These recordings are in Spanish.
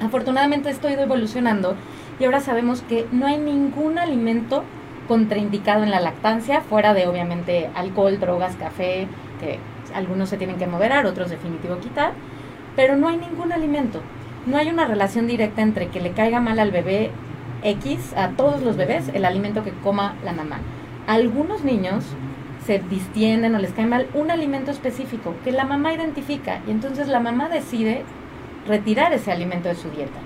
Afortunadamente esto ha ido evolucionando y ahora sabemos que no hay ningún alimento contraindicado en la lactancia, fuera de obviamente alcohol, drogas, café, que algunos se tienen que moderar, otros definitivo quitar, pero no hay ningún alimento. No hay una relación directa entre que le caiga mal al bebé X, a todos los bebés, el alimento que coma la mamá. Algunos niños se distienden o les cae mal un alimento específico que la mamá identifica y entonces la mamá decide retirar ese alimento de su dieta.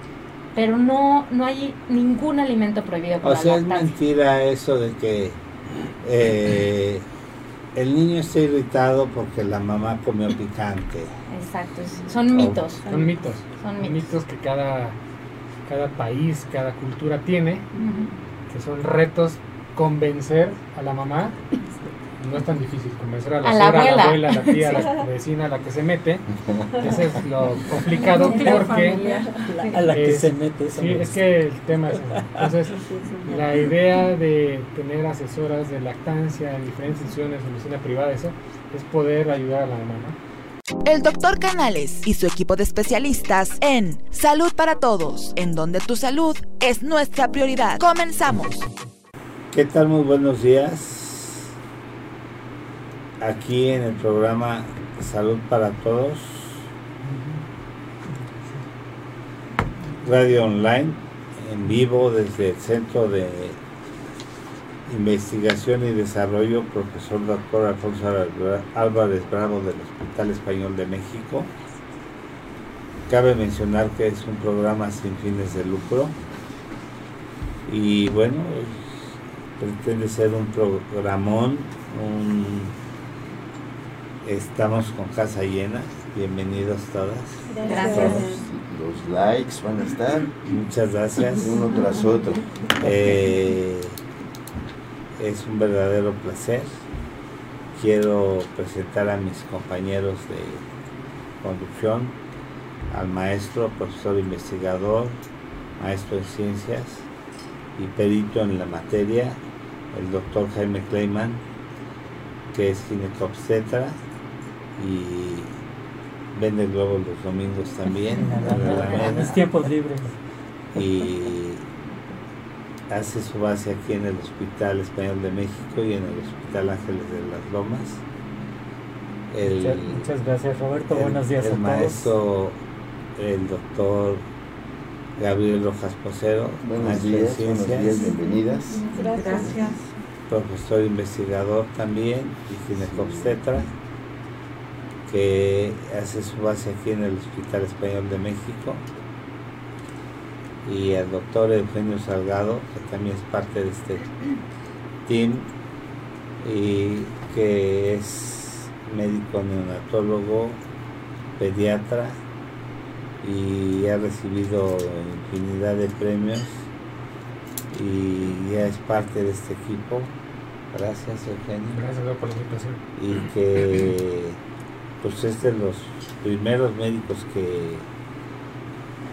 Pero no, no hay ningún alimento prohibido por o sea, es mentira eso de que eh, el niño está irritado porque la mamá comió picante. Exacto, son mitos. son mitos. Son mitos. que cada, cada país, cada cultura tiene, que son retos convencer a la mamá no es tan difícil convencer a la, a a la abuela, a la tía, a la vecina, a la que se mete. Eso es lo complicado porque... A la que se mete. Sí, es que el tema es... Entonces, la idea de tener asesoras de lactancia en diferentes instituciones, en medicina privada, eso, es poder ayudar a la mamá, ¿no? El doctor Canales y su equipo de especialistas en Salud para Todos, en donde tu salud es nuestra prioridad. Comenzamos. ¿Qué tal? Muy buenos días aquí en el programa Salud para Todos, radio online, en vivo desde el Centro de Investigación y Desarrollo, profesor doctor Alfonso Álvarez Bravo del Hospital Español de México. Cabe mencionar que es un programa sin fines de lucro y bueno, pretende ser un programón, un Estamos con casa llena. Bienvenidos todas. Gracias. Los likes van a estar. Muchas gracias. Uno tras otro. Eh, es un verdadero placer. Quiero presentar a mis compañeros de conducción, al maestro, profesor investigador, maestro en ciencias y perito en la materia, el doctor Jaime Kleiman, que es ginecobstetra y vende globos los domingos también. en mis tiempos libres. Y hace su base aquí en el Hospital Español de México y en el Hospital Ángeles de las Lomas. muchas, gracias Roberto, buenos días el maestro, el doctor Gabriel Rojas Posero. Buenos días, buenos días, bienvenidas. Gracias. Profesor investigador también y ginecobstetra que hace su base aquí en el Hospital Español de México, y al doctor Eugenio Salgado, que también es parte de este team, y que es médico neonatólogo, pediatra, y ha recibido infinidad de premios y ya es parte de este equipo. Gracias, Eugenio. Gracias por la invitación. Y que pues es de los primeros médicos que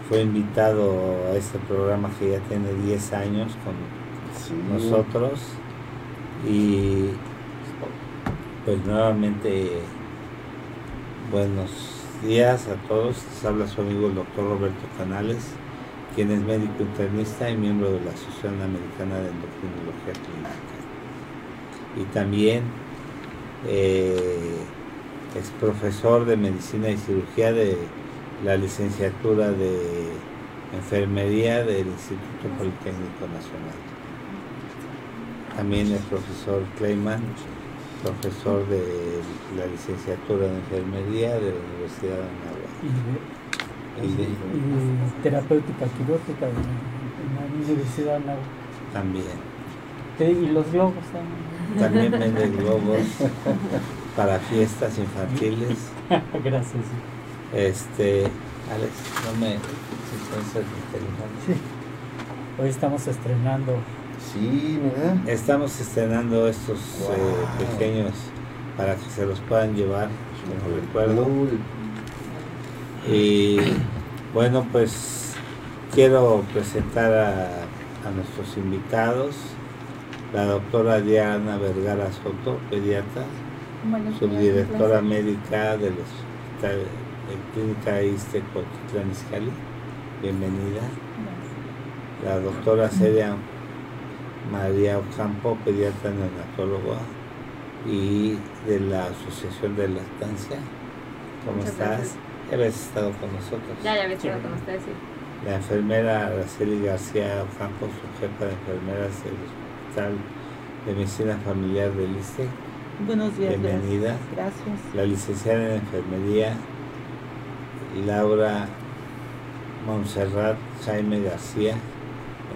fue invitado a este programa que ya tiene 10 años con nosotros. Y pues nuevamente buenos días a todos, les habla su amigo el doctor Roberto Canales, quien es médico internista y miembro de la Asociación Americana de Endocrinología Clínica. Y también eh, es profesor de medicina y cirugía de la licenciatura de enfermería del Instituto Politécnico Nacional. También es profesor Kleiman, profesor de la licenciatura de enfermería de la Universidad de Anáhuac. Y, terapéutica quirúrgica de la Universidad de Anáhuac. También. Y los globos también. También vende globos. para fiestas infantiles. Gracias. Este, Alex, no me sí. Hoy estamos estrenando. Sí, ¿verdad? Estamos estrenando estos eh, pequeños para que se los puedan llevar como recuerdo. Y bueno, pues quiero presentar a, a nuestros invitados, la doctora Diana Vergara Soto, pediatra, subdirectora médica del Hospital de Clínica Iste Izcalli, bienvenida. La doctora Celia María Ocampo, pediatra neonatóloga y de la Asociación de Lactancia. ¿Cómo Muchas estás? gracias. Ya habías estado con nosotros. Ya, ya había estado con ustedes, sí. La enfermera Araceli García Ocampo, su jefa de enfermeras del Hospital de Medicina Familiar del ISTE. Buenos días. Bienvenida. Gracias. La licenciada en enfermería Laura Montserrat Jaime García,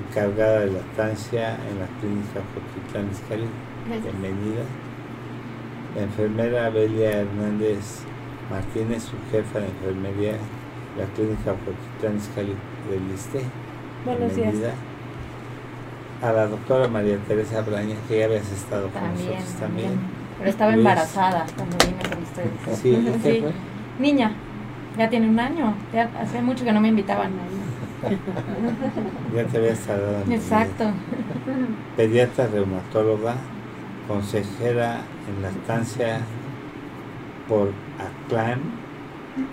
encargada de lactancia en la clínica Jotitlán. Gracias. Bienvenida. La enfermera Belia Hernández Martínez, su jefa de enfermería de la clínica Jotitlán Izcalli del ISTE. Buenos días. Bienvenida. A la doctora María Teresa Braña, que ya habías estado con También, nosotros también. también. Pero estaba Luis. embarazada cuando vine con ustedes. Sí, ¿qué Sí. fue? Niña, ya tiene un año. Ya hace mucho que no me invitaban. Ya te en venir. Exacto. Pediatra reumatóloga, consejera en lactancia por ACLAN.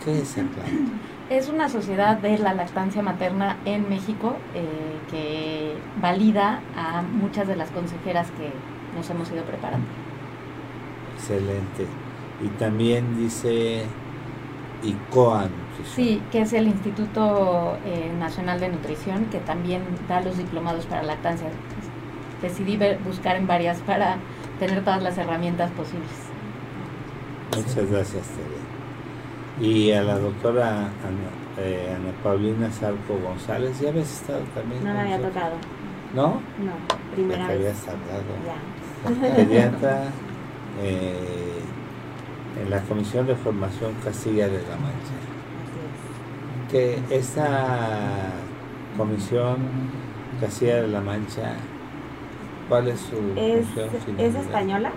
¿Qué es ACLAN? Es una sociedad de la lactancia materna en México eh, que valida a muchas de las consejeras que nos hemos ido preparando. Excelente. Y también dice ICOA Nutrición. Sí, que es el Instituto eh, Nacional de Nutrición que también da los diplomados para lactancia. Decidí ver- buscar en varias para tener todas las herramientas posibles. Muchas gracias, Tere. Y a la doctora Ana, eh, Ana Paulina Sarco González, ¿ya habías estado también? No me había nosotros? tocado. ¿No? No, Ya primera te vez. habías tardado. Ya. Pediatra eh, en la Comisión de Formación Castilla de la Mancha. Que esta comisión Castilla de la Mancha, ¿cuál es su Es, función? es española,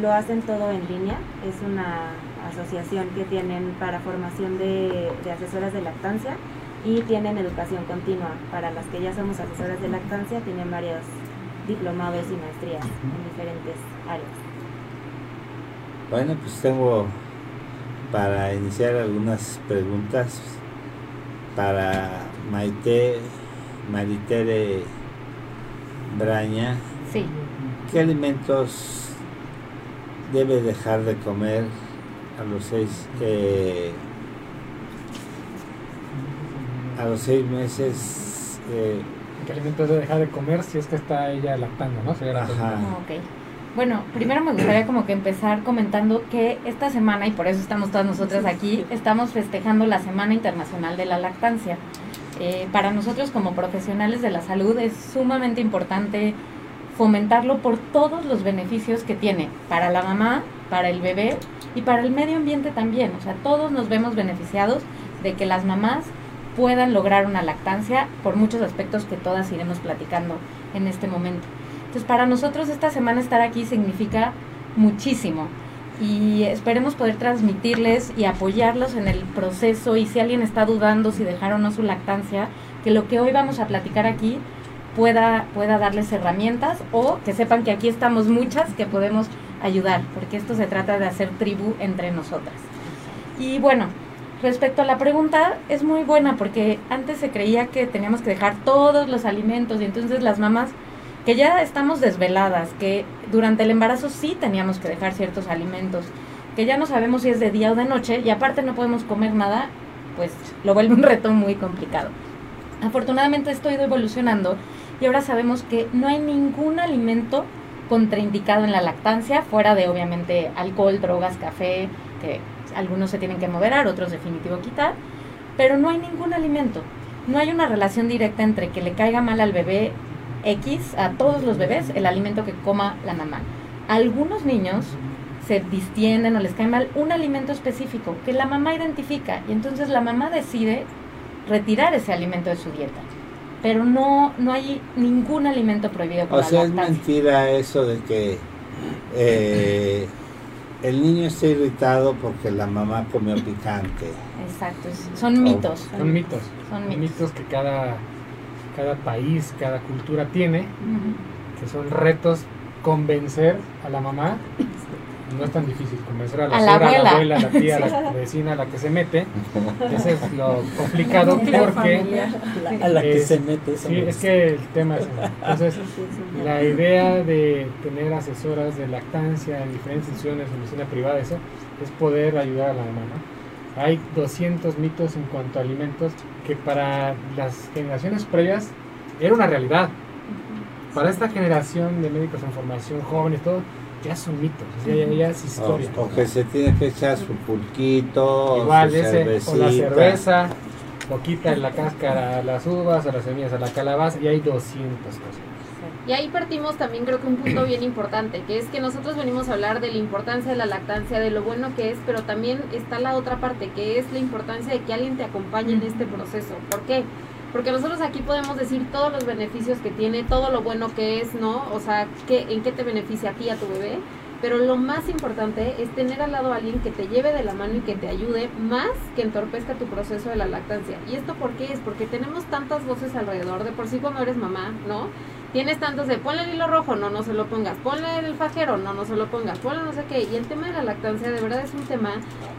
lo hacen todo en línea, es una asociación que tienen para formación de, de asesoras de lactancia y tienen educación continua. Para las que ya somos asesoras de lactancia, tienen varios diplomados y maestrías en diferentes áreas. Bueno, pues tengo para iniciar algunas preguntas para Maite Maritere Braña. Sí, ¿Qué alimentos debe dejar de comer a los seis eh, a los seis meses? eh, ¿Qué alimentos debe dejar de comer si es que está ella lactando, no? Ajá. pregunta. ok. Bueno, primero me gustaría como que empezar comentando que esta semana, y por eso estamos todas nosotras aquí, estamos festejando la Semana Internacional de la Lactancia. Eh, para nosotros como profesionales de la salud es sumamente importante fomentarlo por todos los beneficios que tiene para la mamá, para el bebé y para el medio ambiente también. O sea, todos nos vemos beneficiados de que las mamás puedan lograr una lactancia por muchos aspectos que todas iremos platicando en este momento. Entonces, para nosotros esta semana estar aquí significa muchísimo y esperemos poder transmitirles y apoyarlos en el proceso y si alguien está dudando si dejar o no su lactancia, que lo que hoy vamos a platicar aquí pueda, pueda darles herramientas o que sepan que aquí estamos muchas que podemos ayudar, porque esto se trata de hacer tribu entre nosotras. Y bueno, respecto a la pregunta, es muy buena porque antes se creía que teníamos que dejar todos los alimentos y entonces las mamás que ya estamos desveladas, que durante el embarazo sí teníamos que dejar ciertos alimentos, que ya no sabemos si es de día o de noche y aparte no podemos comer nada, pues lo vuelve un reto muy complicado. Afortunadamente esto ha ido evolucionando y ahora sabemos que no hay ningún alimento contraindicado en la lactancia, fuera de obviamente alcohol, drogas, café, que algunos se tienen que moderar, otros definitivo quitar, pero no hay ningún alimento. No hay una relación directa entre que le caiga mal al bebé X, a todos los bebés, el alimento que coma la mamá. Algunos niños se distienden o les cae mal un alimento específico que la mamá identifica y entonces la mamá decide retirar ese alimento de su dieta. Pero no, no hay ningún alimento prohibido por O la sea, es mentira eso de que eh, el niño está irritado porque la mamá comió picante. Exacto, son mitos. Son mitos. Son Son mitos. mitos que cada, cada país, cada cultura tiene, que son retos convencer a la mamá. No es tan difícil convencer a la, a a la abuela, a la tía, a la vecina, a la que se mete. Ese es lo complicado porque... A la que se mete. Sí, es que el tema es... Entonces, la idea de tener asesoras de lactancia en diferentes instituciones, en medicina privada, eso, es poder ayudar a la mamá, Hay 200 mitos en cuanto a alimentos que para las generaciones previas era una realidad. Para esta generación de médicos en formación, jóvenes, todo, ya son mitos, ya, ya, es historia. O, que se tiene que echar su pulquito, Igual, su ese, o la cerveza, poquita en la cáscara las uvas, o las semillas a la calabaza, y hay 200 cosas. Y ahí partimos también creo que un punto bien importante, que es que nosotros venimos a hablar de la importancia de la lactancia, de lo bueno que es, pero también está la otra parte, que es la importancia de que alguien te acompañe en este proceso. ¿Por qué? Porque nosotros aquí podemos decir todos los beneficios que tiene, todo lo bueno que es, ¿no? O sea, que, en qué te beneficia a ti, a tu bebé. Pero lo más importante es tener al lado a alguien que te lleve de la mano y que te ayude más que entorpezca tu proceso de la lactancia. ¿Y esto por qué es? Porque tenemos tantas voces alrededor, de por sí cuando eres mamá, ¿no? Tienes tantos de ponle el hilo rojo, no, no se lo pongas, ponle el fajero, no, no se lo pongas, ponle no sé qué. Y el tema de la lactancia de verdad es un tema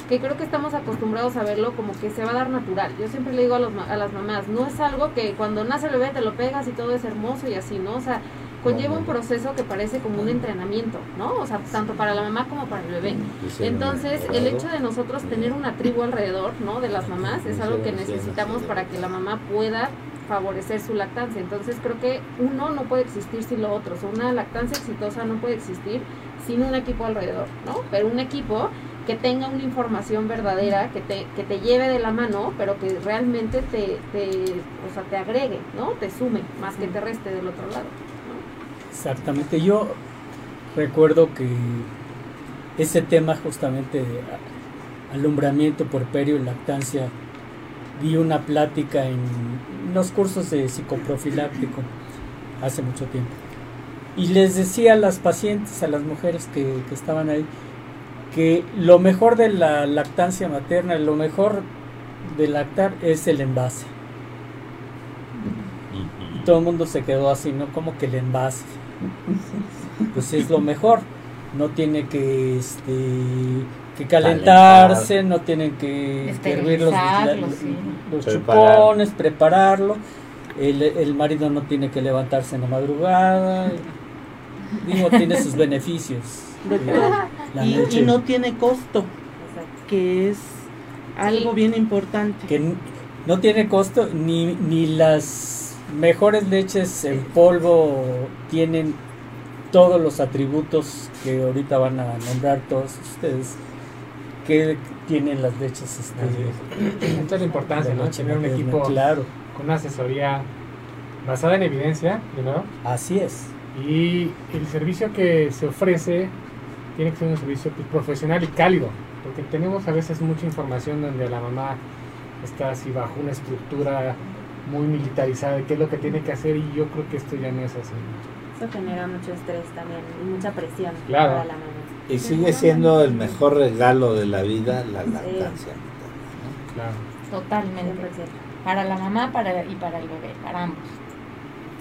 que creo que estamos acostumbrados a verlo como que se va a dar natural. Yo siempre le digo a, los, a las mamás, no es algo que cuando nace el bebé te lo pegas y todo es hermoso y así, ¿no? O sea, conlleva un proceso que parece como un entrenamiento, ¿no? O sea, tanto para la mamá como para el bebé. Entonces, el hecho de nosotros tener una tribu alrededor, ¿no? De las mamás es algo que necesitamos para que la mamá pueda favorecer su lactancia. Entonces creo que uno no puede existir sin lo otro. Una lactancia exitosa no puede existir sin un equipo alrededor, ¿no? Pero un equipo que tenga una información verdadera, que te, que te lleve de la mano, pero que realmente te, te, o sea, te agregue, ¿no? Te sume, más que te reste del otro lado. Exactamente. Yo recuerdo que ese tema justamente de alumbramiento por perio y lactancia di una plática en los cursos de psicoprofiláctico hace mucho tiempo. Y les decía a las pacientes, a las mujeres que, estaban ahí, que lo mejor de la lactancia materna, lo mejor de lactar es el envase. Y todo el mundo se quedó así, ¿no? Como que el envase. Pues es lo mejor. No tiene que este, que calentarse, no tienen que hervir los, los, chupones, prepararlo. El, el, marido no tiene que levantarse en la madrugada. Digo, tiene sus beneficios. y, no tiene costo, que es algo bien importante. Que no tiene costo, ni, ni las mejores leches en polvo tienen todos los atributos que ahorita van a nombrar todos ustedes que tienen las leches. Este, Esta es la importancia, ¿no? Tener un equipo claro. con una asesoría basada en evidencia, primero. Así es. Y el servicio que se ofrece tiene que ser un servicio pues, profesional y cálido, porque tenemos a veces mucha información donde la mamá está así bajo una estructura muy militarizada de qué es lo que tiene que hacer y yo creo que esto ya no es así. Eso genera mucho estrés también y mucha presión claro. para la mamá. Y sigue siendo el mejor regalo de la vida la lactancia. Claro. Totalmente. Para la mamá para, y para el bebé, para ambos.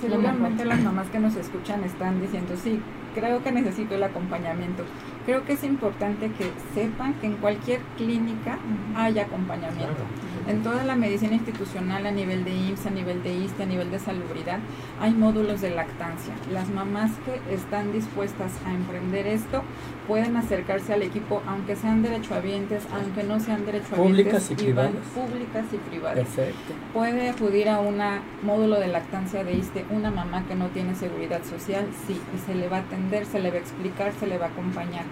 Seguramente las mamás que nos escuchan están diciendo, sí, creo que necesito el acompañamiento. Creo que es importante que sepan que en cualquier clínica hay acompañamiento. En toda la medicina institucional a nivel de IMSS, a nivel de ISTE, a nivel de salubridad, hay módulos de lactancia. Las mamás que están dispuestas a emprender esto pueden acercarse al equipo, aunque sean derechohabientes, aunque no sean derechohabientes. Públicas y privadas. Públicas y privadas. Perfecto. Puede acudir a un módulo de lactancia de ISTE una mamá que no tiene seguridad social, sí, y se le va a atender, se le va a explicar, se le va a acompañar.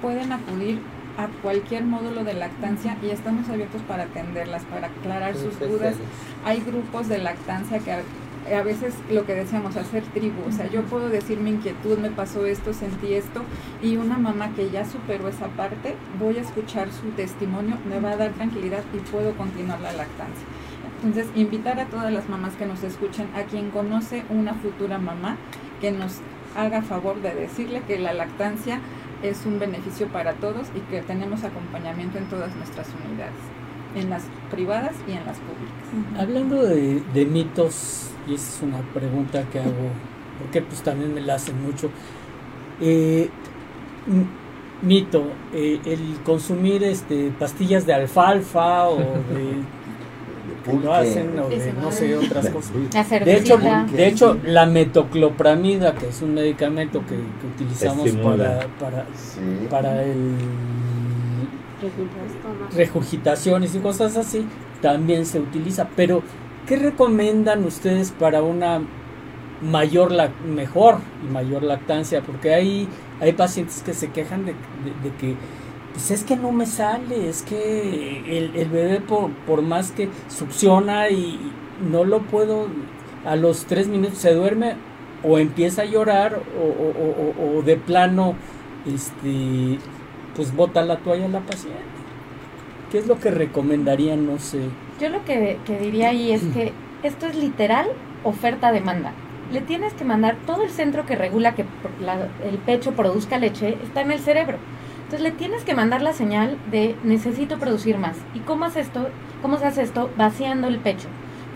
Pueden acudir a cualquier módulo de lactancia y estamos abiertos para atenderlas, para aclarar sus dudas. Hay grupos de lactancia que a, veces lo que decíamos, hacer tribu, o sea, yo puedo decir mi inquietud, me pasó esto, sentí esto, y una mamá que ya superó esa parte, voy a escuchar su testimonio, me va a dar tranquilidad y puedo continuar la lactancia. Entonces, invitar a todas las mamás que nos escuchan, a quien conoce una futura mamá, que nos haga favor de decirle que la lactancia es un beneficio para todos y que tenemos acompañamiento en todas nuestras unidades, en las privadas y en las públicas. Hablando de, mitos, y esa es una pregunta que hago, porque pues también me la hacen mucho, eh, mito, eh, el consumir este pastillas de alfalfa o de lo hacen o de no sé otras cosas. De hecho, de hecho la metoclopramida, que es un medicamento que, utilizamos para para, para el regurgitaciones y cosas así, también se utiliza, pero ¿qué recomiendan ustedes para una mayor la mejor y mayor lactancia porque hay hay pacientes que se quejan de, que pues es que no me sale es que el, el bebé por, por, más que succiona y no lo puedo a los tres minutos se duerme o empieza a llorar o, o, o, de plano este pues bota la toalla a la paciente ¿qué es lo que recomendarían? no sé yo lo que, que diría ahí es que esto es literal oferta-demanda le tienes que mandar todo el centro que regula que el pecho produzca leche, está en el cerebro. Entonces le tienes que mandar la señal de necesito producir más. ¿Y cómo hace esto? ¿Cómo se hace esto? Vaciando el pecho.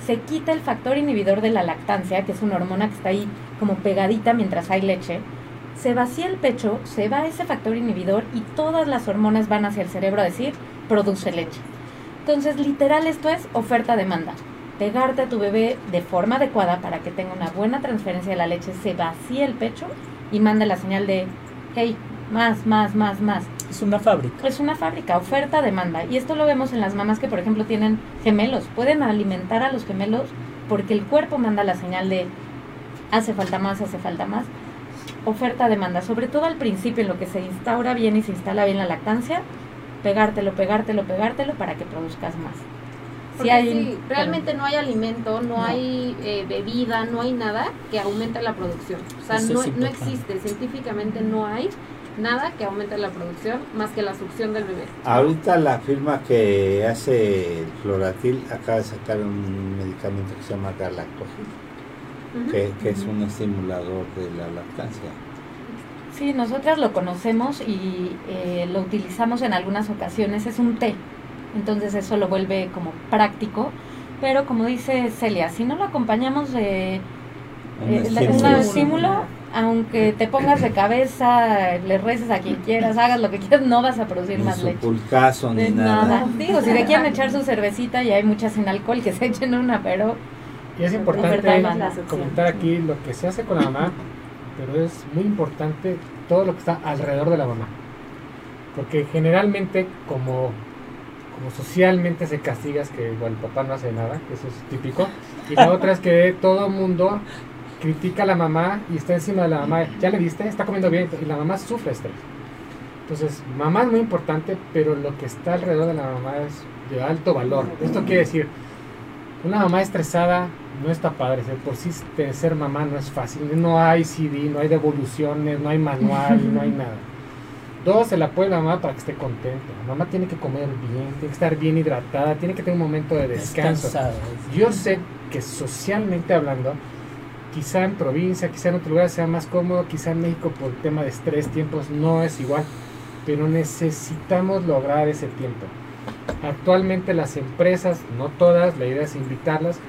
Se quita el factor inhibidor de la lactancia, que es una hormona que está ahí como pegadita mientras hay leche. Se vacía el pecho, se va ese factor inhibidor y todas las hormonas van hacia el cerebro a decir, produce leche. Entonces, literal, esto es oferta-demanda pegarte a tu bebé de forma adecuada para que tenga una buena transferencia de la leche, se vacíe el pecho y manda la señal de, hey, más, más, más, más. Es una fábrica. Es una fábrica, oferta, demanda. Y esto lo vemos en las mamás que, por ejemplo, tienen gemelos. Pueden alimentar a los gemelos porque el cuerpo manda la señal de, hace falta más, hace falta más. Oferta, demanda. Sobre todo al principio, en lo que se instaura bien y se instala bien la lactancia, pegártelo, pegártelo, pegártelo para que produzcas más. Si realmente no hay alimento, no, hay eh, bebida, no hay nada que aumente la producción. O sea, no, no existe, científicamente no hay nada que aumente la producción más que la succión del bebé. Ahorita la firma que hace Floratil acaba de sacar un medicamento que se llama Galactogel, que, es un estimulador de la lactancia. Sí, nosotras lo conocemos y eh, lo utilizamos en algunas ocasiones. Es un té entonces eso lo vuelve como práctico. Pero como dice Celia, si no lo acompañamos de un, eh, estímulo, aunque te pongas de cabeza, le reces a quien quieras, hagas lo que quieras, no vas a producir más leche. Pulcazo, ni nada. Digo, si le quieren echar su cervecita y hay muchas sin alcohol, que se echen una, pero... Y es importante comentar aquí lo que se hace con la mamá, pero es muy importante todo lo que está alrededor de la mamá. Porque generalmente como como socialmente se castiga es que el papá no hace nada, eso es típico. Y la otra es que todo el mundo critica a la mamá y está encima de la mamá. ¿Ya le viste? Está comiendo bien. Y la mamá sufre estrés. Entonces, mamá es muy importante, pero lo que está alrededor de la mamá es de alto valor. Esto quiere decir, una mamá estresada no está padre. Por sí ser mamá no es fácil. No hay CD, no hay devoluciones, no hay manual, no hay nada. Dos, el apoyo de la mamá para que esté contenta. La mamá tiene que comer bien, tiene que estar bien hidratada, tiene que tener un momento de descanso. Yo sé que socialmente hablando, quizá en provincia, quizá en otro lugar sea más cómodo, quizá en México por tema de estrés, tiempos, no es igual. Pero necesitamos lograr ese tiempo. Actualmente las empresas, no todas, la idea es invitarlas,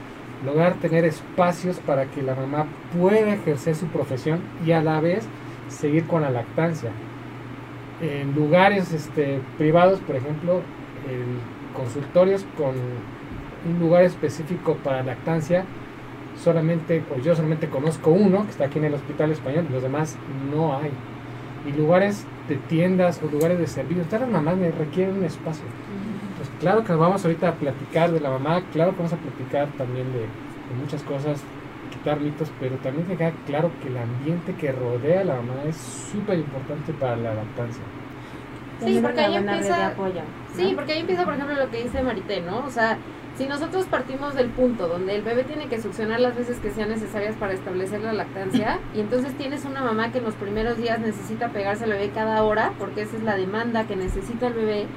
lograr tener espacios para que la mamá pueda ejercer su profesión y a la vez seguir con la lactancia en lugares este, privados, por ejemplo, en consultorios con un lugar específico para lactancia, solamente, o yo solamente conozco uno que está aquí en el Hospital Español, y los demás no hay. Y lugares de tiendas o lugares de servicio, todas las mamás me requieren un espacio. Pues claro que nos vamos ahorita a platicar de la mamá, claro que vamos a platicar también de, de muchas cosas quitar mitos, pero también queda claro que el ambiente que rodea a la mamá es súper importante para la lactancia. Sí, porque ahí empieza, sí, porque ahí empieza, por ejemplo, lo que dice Marité, ¿no? O sea, si nosotros partimos del punto donde el bebé tiene que succionar las veces que sean necesarias para establecer la lactancia, y entonces tienes una mamá que en los primeros días necesita pegarse al bebé cada hora, porque esa es la demanda que necesita el bebé,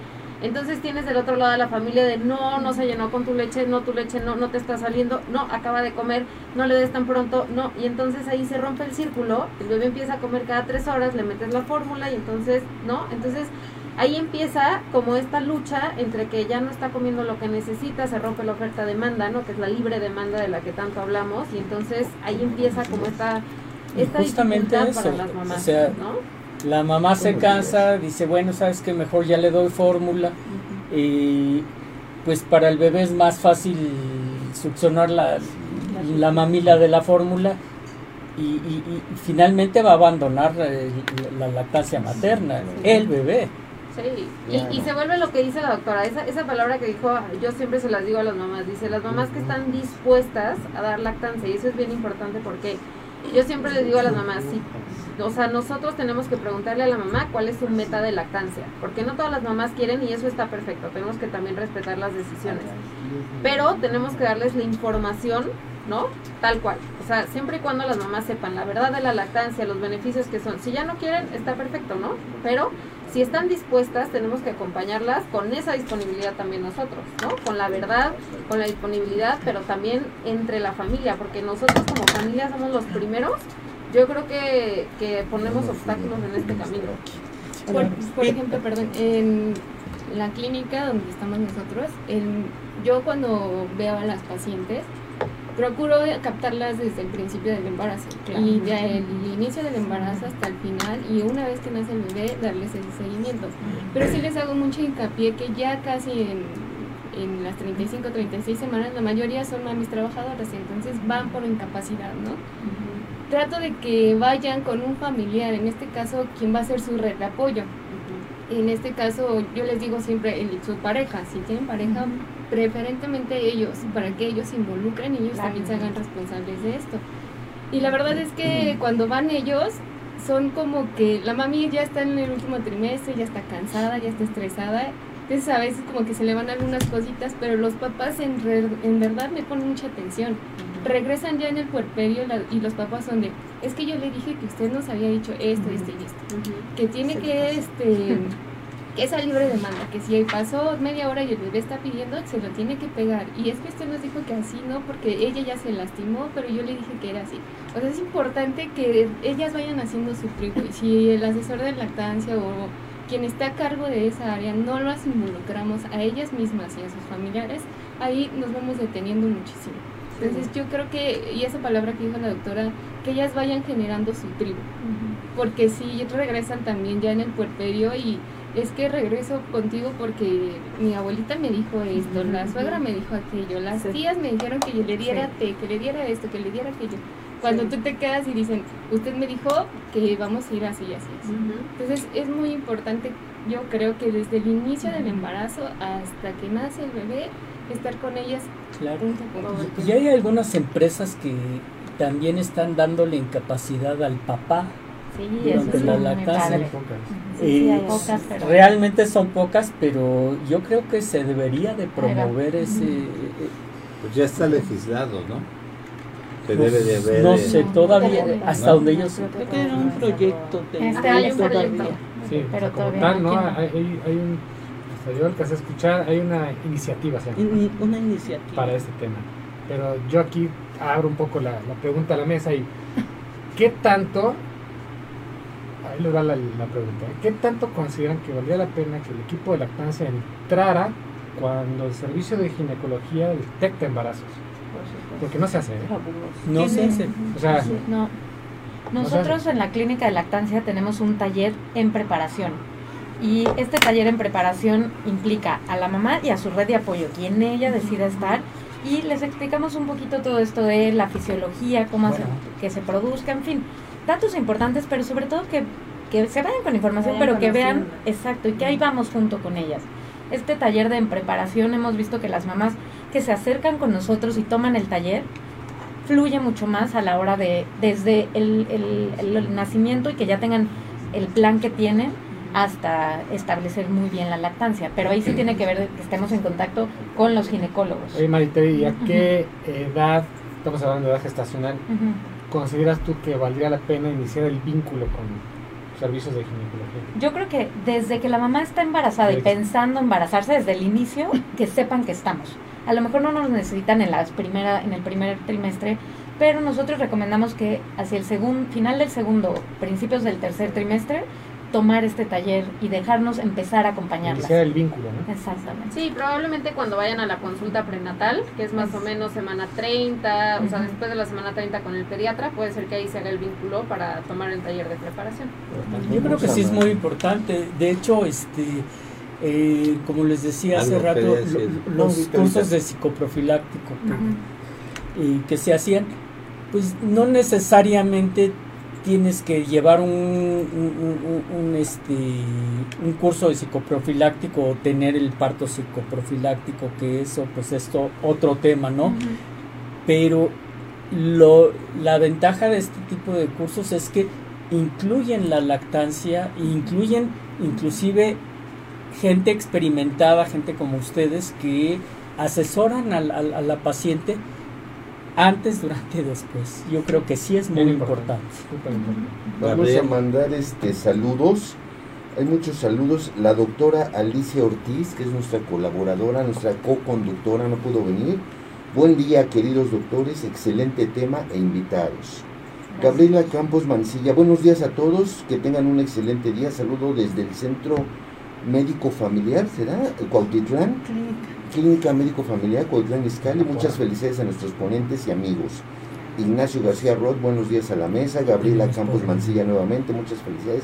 entonces tienes del otro lado a la familia de no, no se llenó con tu leche, no, tu leche no, no te está saliendo, no, acaba de comer, no le des tan pronto, no. Y entonces ahí se rompe el círculo, el bebé empieza a comer cada tres horas, le metes la fórmula y entonces, ¿no? Entonces ahí empieza como esta lucha entre que ya no está comiendo lo que necesita, se rompe la oferta-demanda, ¿no? Que es la libre demanda de la que tanto hablamos y entonces ahí empieza como esta, esta Justamente dificultad para las mamás, ¿no? La mamá se cansa, dice, bueno, sabes que mejor ya le doy fórmula. Y pues para el bebé es más fácil succionar la, la mamila de la fórmula y, y, finalmente va a abandonar eh, la, lactancia materna, el bebé. Sí, y, y, se vuelve lo que dice la doctora, esa, esa palabra que dijo, yo siempre se las digo a las mamás, dice, las mamás que están dispuestas a dar lactancia, y eso es bien importante porque yo siempre les digo a las mamás, sí, o sea, nosotros tenemos que preguntarle a la mamá cuál es su meta de lactancia, porque no todas las mamás quieren y eso está perfecto, tenemos que también respetar las decisiones, pero tenemos que darles la información, ¿no? Tal cual, o sea, siempre y cuando las mamás sepan la verdad de la lactancia, los beneficios que son, si ya no quieren, está perfecto, ¿no? Pero si están dispuestas, tenemos que acompañarlas con esa disponibilidad también nosotros, ¿no? Con la verdad, con la disponibilidad, pero también entre la familia, porque nosotros como familia somos los primeros, yo creo que, que ponemos obstáculos en este camino. Por, ejemplo, perdón, en la clínica donde estamos nosotros, yo cuando veo a las pacientes, procuro captarlas desde el principio del embarazo y desde el inicio del embarazo hasta el final y una vez que nace el bebé darles ese seguimiento. Pero sí les hago mucho hincapié que ya casi en, en las 35, 36 semanas la mayoría son mamis trabajadoras y entonces van por incapacidad, ¿no? Trato de que vayan con un familiar, en este caso, quien va a ser su red de apoyo. En este caso, yo les digo siempre, el, su pareja, si tienen pareja, preferentemente ellos, para que ellos se involucren y ellos también se hagan responsables de esto. Y la verdad es que cuando van ellos, son como que la mami ya está en el último trimestre, ya está cansada, ya está estresada. Entonces a veces como que se le van algunas cositas, pero los papás en, en verdad me ponen mucha atención. Regresan ya en el puerperio y los papás son de, es que yo le dije que usted nos había dicho esto, esto y esto. Que tiene que, este que esa libre demanda, que si pasó media hora y el bebé está pidiendo, se lo tiene que pegar. Y es que usted nos dijo que así no, porque ella ya se lastimó, pero yo le dije que era así. O sea, es importante que ellas vayan haciendo su trigo. Y si el asesor de lactancia o quien está a cargo de esa área no las involucramos a ellas mismas y a sus familiares, ahí nos vamos deteniendo muchísimo. Entonces yo creo que, y esa palabra que dijo la doctora, que ellas vayan generando su tribu. Porque si regresan también ya en el puerperio y es que regreso contigo porque mi abuelita me dijo esto, la suegra me dijo aquello, las tías me dijeron que yo le diera té, que le diera esto, que le diera aquello. Cuando tú te quedas y dicen, usted me dijo que vamos a ir así y así. Entonces es muy importante, yo creo que desde el inicio del embarazo hasta que nace el bebé, estar con ellas. Claro. Y hay algunas empresas que también están dándole incapacidad al papá Sí, la lactancia. Realmente son pocas, pero yo creo que se debería de promover ese... Eh, pues ya está legislado, ¿no? Se pues debe de haber... No sé, todavía, hasta donde ellos... Creo que era un proyecto. De, este hay un proyecto. Sí, pero todavía tal, ¿no? Hay, hay, un... Hasta yo alcancé a escuchar, hay una iniciativa. una iniciativa. Para este tema. Pero yo aquí abro un poco la, la pregunta a la mesa y... ¿Qué tanto ahí les va la, pregunta. ¿Qué tanto consideran que valdría la pena que el equipo de lactancia entrara cuando el servicio de ginecología detecta embarazos? Porque no se hace, ¿eh? No se hace. O sea, no. Nosotros en la clínica de lactancia tenemos un taller en preparación. Y este taller en preparación implica a la mamá y a su red de apoyo, quien ella decida estar. Y les explicamos un poquito todo esto de la fisiología, cómo hace que se produzca, en fin datos importantes, pero sobre todo que, que se vayan con información, pero que vean exacto y que ahí vamos junto con ellas. Este taller de en preparación hemos visto que las mamás que se acercan con nosotros y toman el taller, fluye mucho más a la hora de, desde el, el, nacimiento y que ya tengan el plan que tienen hasta establecer muy bien la lactancia. Pero ahí sí tiene que ver que estemos en contacto con los ginecólogos. Oye, Marité, ¿y a qué edad, estamos hablando de edad gestacional, consideras tú que valdría la pena iniciar el vínculo con servicios de ginecología? Yo creo que desde que la mamá está embarazada y pensando embarazarse desde el inicio, que sepan que estamos. A lo mejor no nos necesitan en, las primera, en el primer trimestre, pero nosotros recomendamos que hacia el segundo, final del segundo, principios del tercer trimestre, tomar este taller y dejarnos empezar a acompañarlas. Iniciar el vínculo, ¿no? Exactamente. Sí, probablemente cuando vayan a la consulta prenatal, que es más o menos semana 30, o sea, después de la semana 30 con el pediatra, puede ser que ahí se haga el vínculo para tomar el taller de preparación. Yo creo que sí es muy importante. De hecho, este eh, como les decía hace rato, los cursos de psicoprofiláctico que, que se hacían, pues no necesariamente tienes que llevar un, un, este, un curso de psicoprofiláctico o tener el parto psicoprofiláctico, que eso pues es otro tema, ¿no? Pero lo, la ventaja de este tipo de cursos es que incluyen la lactancia, incluyen inclusive gente experimentada, gente como ustedes, que asesoran a, la paciente antes, durante y después. Yo creo que sí es muy importante. Vamos a mandar este saludos. Hay muchos saludos. La doctora Alicia Ortiz, que es nuestra colaboradora, nuestra co-conductora, no pudo venir. Buen día, queridos doctores. Excelente tema e invitados. Gabriela Campos Mancilla, buenos días a todos. Que tengan un excelente día. Saludo desde el centro médico familiar, ¿será? Cuautitlán. Clínica. Clínica Médico Familiar, Cuautitlán Iscali. Muchas felicidades a nuestros ponentes y amigos. Ignacio García Roth, buenos días a la mesa. Gabriela Campos Mancilla nuevamente, muchas felicidades.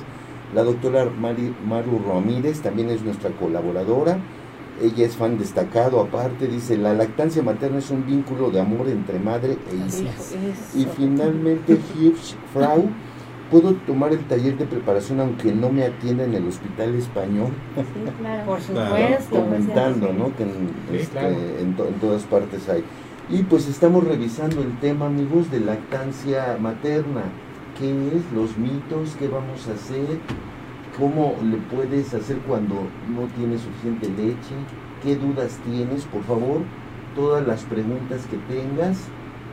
La doctora Mari, Maru Ramírez también es nuestra colaboradora. Ella es fan destacado, aparte dice, la lactancia materna es un vínculo de amor entre madre e hija. Y finalmente Hirsch Frau ¿Puedo tomar el taller de preparación aunque no me atienda en el hospital español? Sí, claro. Por supuesto. Comentando, ¿no? Que este, en, todas partes hay. Y pues estamos revisando el tema, amigos, de lactancia materna. ¿Qué es? Los mitos, ¿qué vamos a hacer? ¿Cómo le puedes hacer cuando no tienes suficiente leche? ¿Qué dudas tienes? Por favor, todas las preguntas que tengas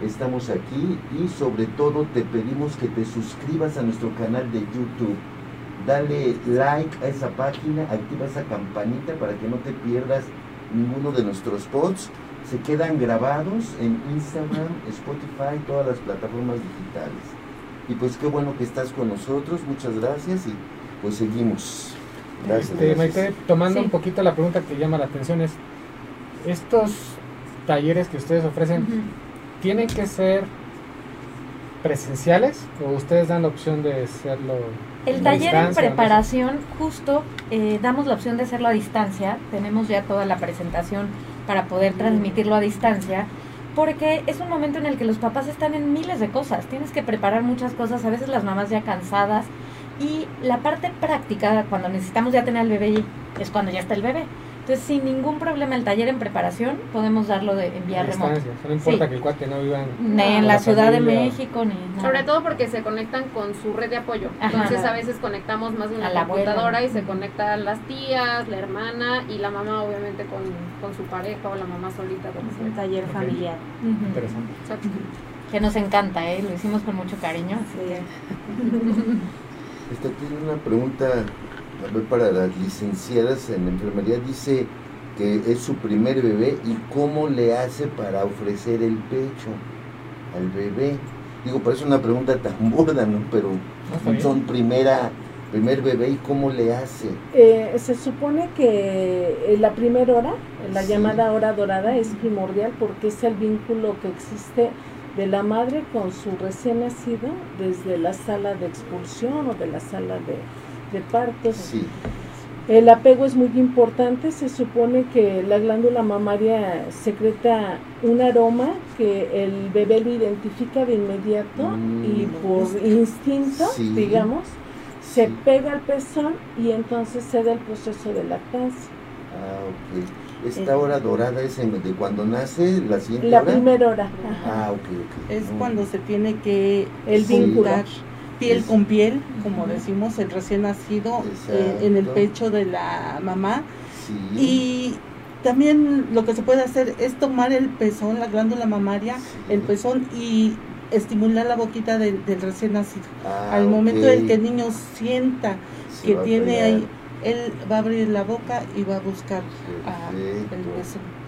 estamos aquí y sobre todo te pedimos que te suscribas a nuestro canal de YouTube. Dale like a esa página, activa esa campanita para que no te pierdas ninguno de nuestros posts. Se quedan grabados en Instagram, Spotify, todas las plataformas digitales. Y pues qué bueno que estás con nosotros, muchas gracias y pues seguimos. Gracias. Este, tomando un poquito la pregunta que llama la atención es, estos talleres que ustedes ofrecen, ¿tienen que ser presenciales o ustedes dan la opción de hacerlo? El taller en preparación, justo eh, damos la opción de hacerlo a distancia. Tenemos ya toda la presentación para poder transmitirlo a distancia, porque es un momento en el que los papás están en miles de cosas. Tienes que preparar muchas cosas, a veces las mamás ya cansadas. Y la parte práctica, cuando necesitamos ya tener al bebé, es cuando ya está el bebé. Entonces, sin ningún problema, el taller en preparación podemos darlo de enviar remoto. No importa que el cuate no viva en, ni en la, Ciudad de México, ni nada. Sobre todo porque se conectan con su red de apoyo. Entonces, a veces conectamos más de una computadora y se conectan las tías, la hermana y la mamá, obviamente, con, con su pareja o la mamá solita. Es un taller familiar. Interesante. Que nos encanta, ¿eh? Lo hicimos con mucho cariño. Sí. Esta tiene una pregunta para las licenciadas en enfermería, dice que es su primer bebé y cómo le hace para ofrecer el pecho al bebé. Digo, parece una pregunta tan burda, ¿no? Pero son primera, primer bebé y cómo le hace. Eh, se supone que la primera hora, la llamada hora dorada, es primordial porque es el vínculo que existe de la madre con su recién nacido desde la sala de expulsión o de la sala de, de partos. El apego es muy importante, se supone que la glándula mamaria secreta un aroma que el bebé lo identifica de inmediato y mm. por instinto, digamos, se pega al pezón y entonces se da el proceso de lactancia. Ah, ok. Esta hora dorada es de cuando nace la siguiente la primera hora. Ah, ok, ok. Es cuando se tiene que el vincular piel con piel, como decimos, el recién nacido eh, en el pecho de la mamá. Y también lo que se puede hacer es tomar el pezón, la glándula mamaria, el pezón y estimular la boquita del, recién nacido. Ah, Al momento en que el niño sienta que tiene ahí, él va a abrir la boca y va a buscar el pezón.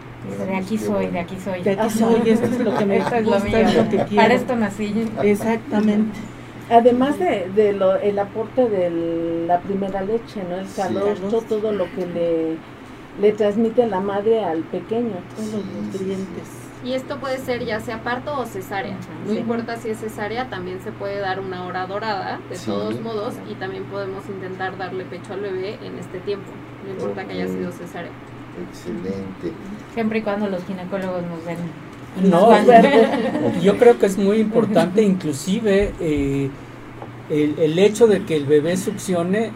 De aquí soy, de aquí soy. De aquí soy, esto es lo que me gusta, es lo, que quiero. Para esto nací. Exactamente. Además de, de lo, el aporte de la primera leche, ¿no? El calor, todo lo que le, le transmite la madre al pequeño, todos los nutrientes. Y esto puede ser ya sea parto o cesárea. No importa si es cesárea, también se puede dar una hora dorada, de todos modos, y también podemos intentar darle pecho al bebé en este tiempo. No importa que haya sido cesárea. Excelente. Siempre y cuando los ginecólogos nos ven. No, yo creo que es muy importante, inclusive eh, el, el hecho de que el bebé succione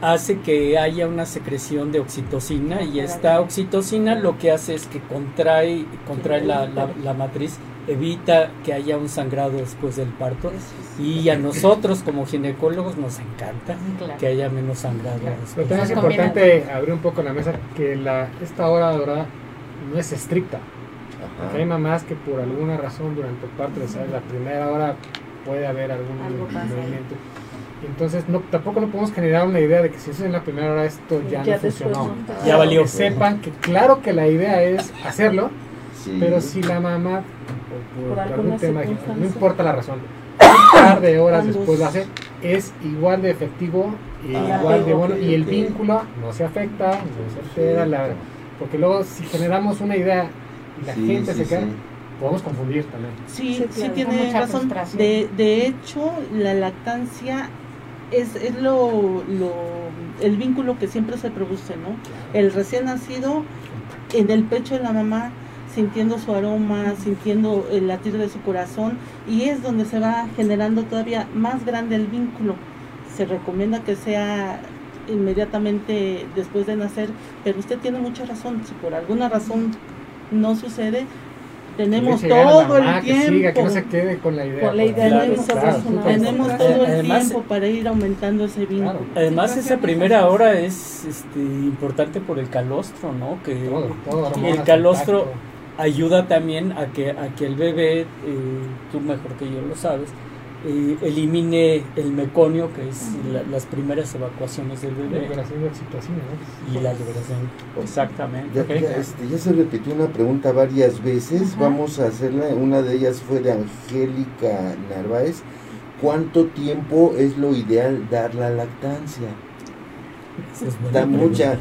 hace que haya una secreción de oxitocina y esta oxitocina lo que hace es que contrae, contrae la, la, matriz, evita que haya un sangrado después del parto y a nosotros como ginecólogos nos encanta que haya menos sangrado. Pero es importante abrir un poco la mesa que la, esta hora dorada no es estricta. Hay mamás que por alguna razón durante el parto, la primera hora puede haber algún movimiento. Entonces no, tampoco no podemos generar una idea de que si eso es en la primera hora esto ya, no funcionó. ya valió. Que sepan que claro que la idea es hacerlo, pero si la mamá, por, algún tema, no importa la razón, un par de horas después lo hace, es igual de efectivo y ah, igual de bueno, y el vínculo no se afecta, no se altera, porque luego si generamos una idea y la gente se queda podemos confundir también. Sí, sí, tiene razón. De, de hecho, la lactancia es, es lo, lo, el vínculo que siempre se produce, ¿no? El recién nacido en el pecho de la mamá, sintiendo su aroma, sintiendo el latir de su corazón, y es donde se va generando todavía más grande el vínculo. Se recomienda que sea inmediatamente después de nacer, pero usted tiene mucha razón, si por alguna razón no sucede, tenemos todo el tiempo. que no se quede con la idea. tenemos, todo el tiempo para ir aumentando ese vínculo. Además, esa primera hora es este, importante por el calostro, ¿no? Que el calostro ayuda también a que, a que el bebé, eh, tú mejor que yo lo sabes, eh, elimine el meconio, que es las primeras evacuaciones del bebé. La liberación de oxitocina, ¿no? Y la liberación, exactamente. Ya, este, ya, se repitió una pregunta varias veces, vamos a hacerla, una de ellas fue de Angélica Narváez. ¿Cuánto tiempo es lo ideal dar la lactancia? da mucha...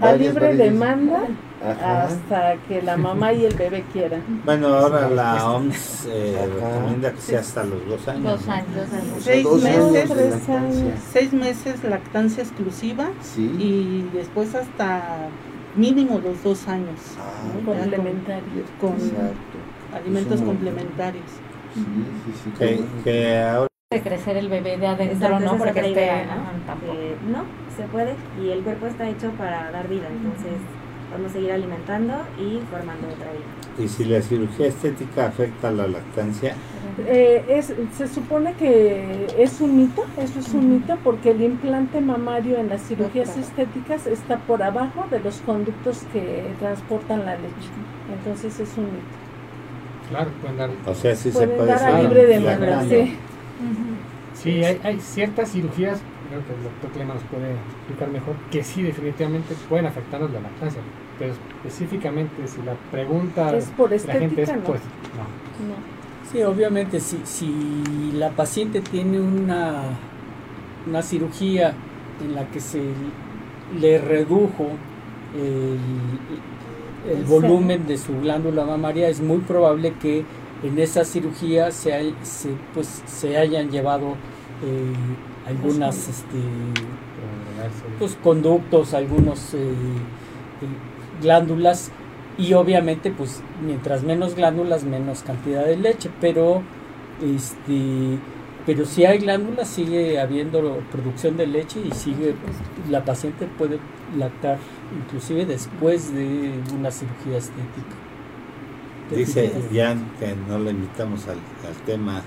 A libre demanda hasta que la mamá y el bebé quieran. Bueno, ahora la OMS eh, recomienda que sea hasta los dos años. Dos años, Seis, meses, seis meses lactancia exclusiva y después hasta mínimo los dos años. Ah, complementarios. Con, alimentos complementarios. Sí, sí, sí. Que, ahora de crecer el bebé de adentro, ¿no? Porque esté, ¿no? se puede y el cuerpo está hecho para dar vida, entonces a seguir alimentando y formando otra vida. ¿Y si la cirugía estética afecta a la lactancia? Eh, es, se supone que es un mito, eso es un mito porque el implante mamario en las cirugías estéticas está por abajo de los conductos que transportan la leche. Entonces es un mito. Claro, pueden dar. O sea, sí se puede dar a libre demanda, sí. Sí, hay, hay ciertas cirugías creo que el doctor Clema nos puede explicar mejor, que sí definitivamente pueden afectarnos la lactancia, pero específicamente si la pregunta es por la gente es, pues, no. Sí, obviamente, si, si la paciente tiene una, una cirugía en la que se le redujo el, el volumen de su glándula mamaria, es muy probable que en esa cirugía se, se, pues, se hayan llevado eh, algunas este, pues, conductos, algunos eh, eh, glándulas y obviamente pues mientras menos glándulas menos cantidad de leche, pero este pero si hay glándulas sigue habiendo producción de leche y sigue la paciente puede lactar inclusive después de una cirugía estética. Dice Jan que no le invitamos al, al tema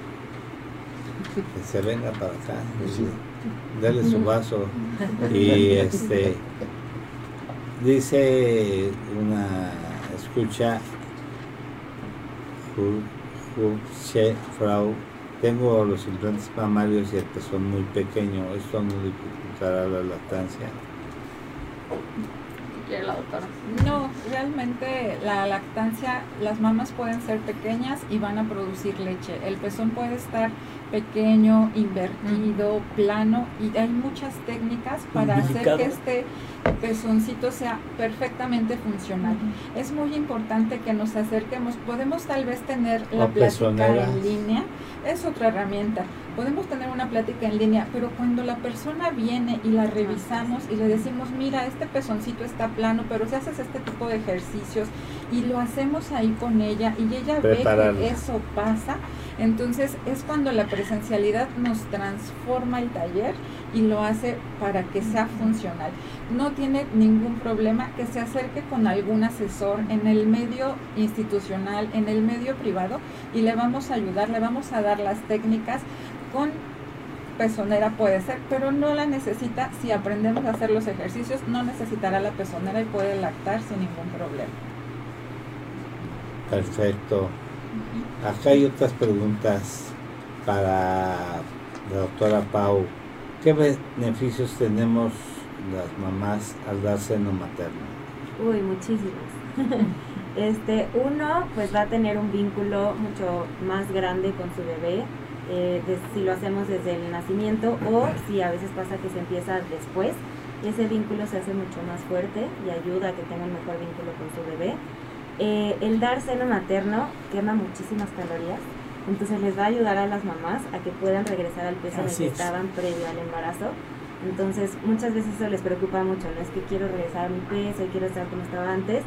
que se venga para acá, dale su vaso. Y este dice una escucha, Frau, tengo los implantes mamarios y el pezón muy pequeño, esto no dificultará la lactancia. La doctora. No, realmente la lactancia, las mamas pueden ser pequeñas y van a producir leche. El pezón puede estar pequeño, invertido, plano y hay muchas técnicas para hacer que este pezoncito sea perfectamente funcional. Es muy importante que nos acerquemos. Podemos tal vez tener la plática en línea, es otra herramienta. Podemos tener una plática en línea, pero cuando la persona viene y la revisamos y le decimos, mira, este pezoncito está plano, pero si haces este tipo de ejercicios y lo hacemos ahí con ella y ella ve que eso pasa, entonces es cuando la presencialidad nos transforma el taller y lo hace para que sea funcional. No tiene ningún problema que se acerque con algún asesor en el medio institucional, en el medio privado y le vamos a ayudar, le vamos a dar las técnicas con pezonera puede ser, pero no la necesita si aprendemos a hacer los ejercicios, no necesitará la pezonera y puede lactar sin ningún problema. Perfecto. Acá hay otras preguntas para la doctora Pau. ¿Qué beneficios tenemos las mamás al dar seno materno? Uy, muchísimos. este, uno, pues va a tener un vínculo mucho más grande con su bebé, eh, si lo hacemos desde el nacimiento o si a veces pasa que se empieza después, ese vínculo se hace mucho más fuerte y ayuda a que tenga un mejor vínculo con su bebé. Eh, el dar seno materno quema muchísimas calorías, entonces les va a ayudar a las mamás a que puedan regresar al peso en el que estaban previo al embarazo. Entonces muchas veces eso les preocupa mucho, no es que quiero regresar a mi peso y quiero estar como estaba antes,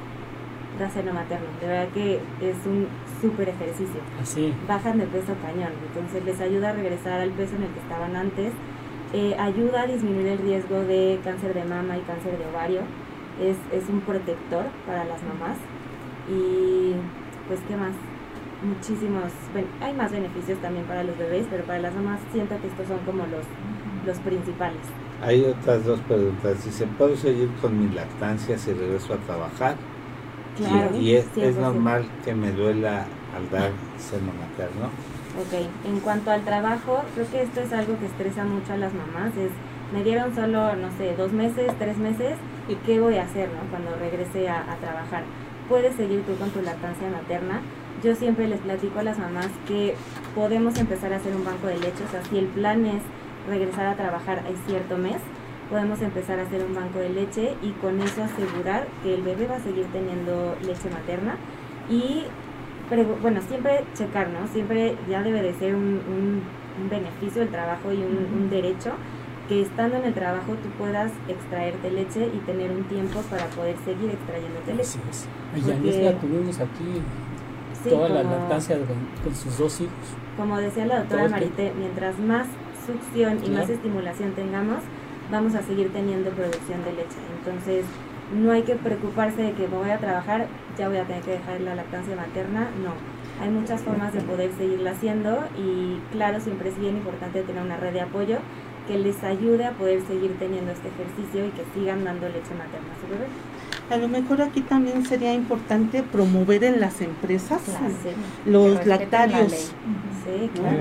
da seno materno. De verdad que es un súper ejercicio. Así. Bajan de peso cañón, entonces les ayuda a regresar al peso en el que estaban antes. Eh, ayuda a disminuir el riesgo de cáncer de mama y cáncer de ovario. Es, es un protector para las mamás. Y pues, ¿qué más? muchísimos, hay más beneficios también para los bebés, pero para las mamás siento que estos son como los, los principales. Hay otras dos preguntas. Si se puede seguir con mi lactancia si regreso a trabajar. Claro, y, es, es, normal que me duela al dar seno materno. Ok, en cuanto al trabajo, creo que esto es algo que estresa mucho a las mamás. Es, me dieron solo, no sé, dos meses, tres meses, ¿y qué voy a hacer no? cuando regrese a, a trabajar? Puedes seguir tú con tu lactancia materna, yo siempre les platico a las mamás que podemos empezar a hacer un banco de leche, o sea, si el plan es regresar a trabajar a cierto mes, podemos empezar a hacer un banco de leche y con eso asegurar que el bebé va a seguir teniendo leche materna y bueno, siempre checar, ¿no? Siempre ya debe de ser un, un, beneficio el trabajo y un, derecho que estando en el trabajo tú puedas extraerte leche y tener un tiempo para poder seguir extrayéndote leche. Sí, la tuvimos aquí toda la lactancia con, sus dos hijos. Como decía la doctora Marité, mientras más succión y más estimulación tengamos, vamos a seguir teniendo producción de leche. Entonces, no hay que preocuparse de que voy a trabajar, ya voy a tener que dejar la lactancia materna, no. Hay muchas formas de poder seguirla haciendo y claro, siempre es bien importante tener una red de apoyo que les ayude a poder seguir teniendo este ejercicio y que sigan dando leche materna a su bebé. A lo mejor aquí también sería importante promover en las empresas los lactarios. Sí, claro.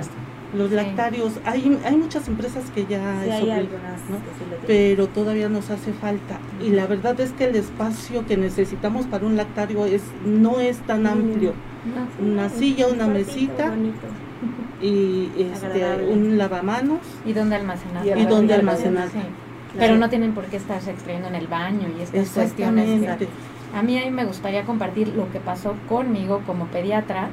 Los lactarios, hay, hay muchas empresas que ya hay algunas pero todavía nos hace falta. Y la verdad es que el espacio que necesitamos para un lactario es no es tan amplio. una silla, una mesita y este, un lavamanos. Y donde almacenar. Y donde almacenar. Pero no tienen por qué estarse extrayendo en el baño y estas cuestiones. a mí ahí me gustaría compartir lo que pasó conmigo como pediatra.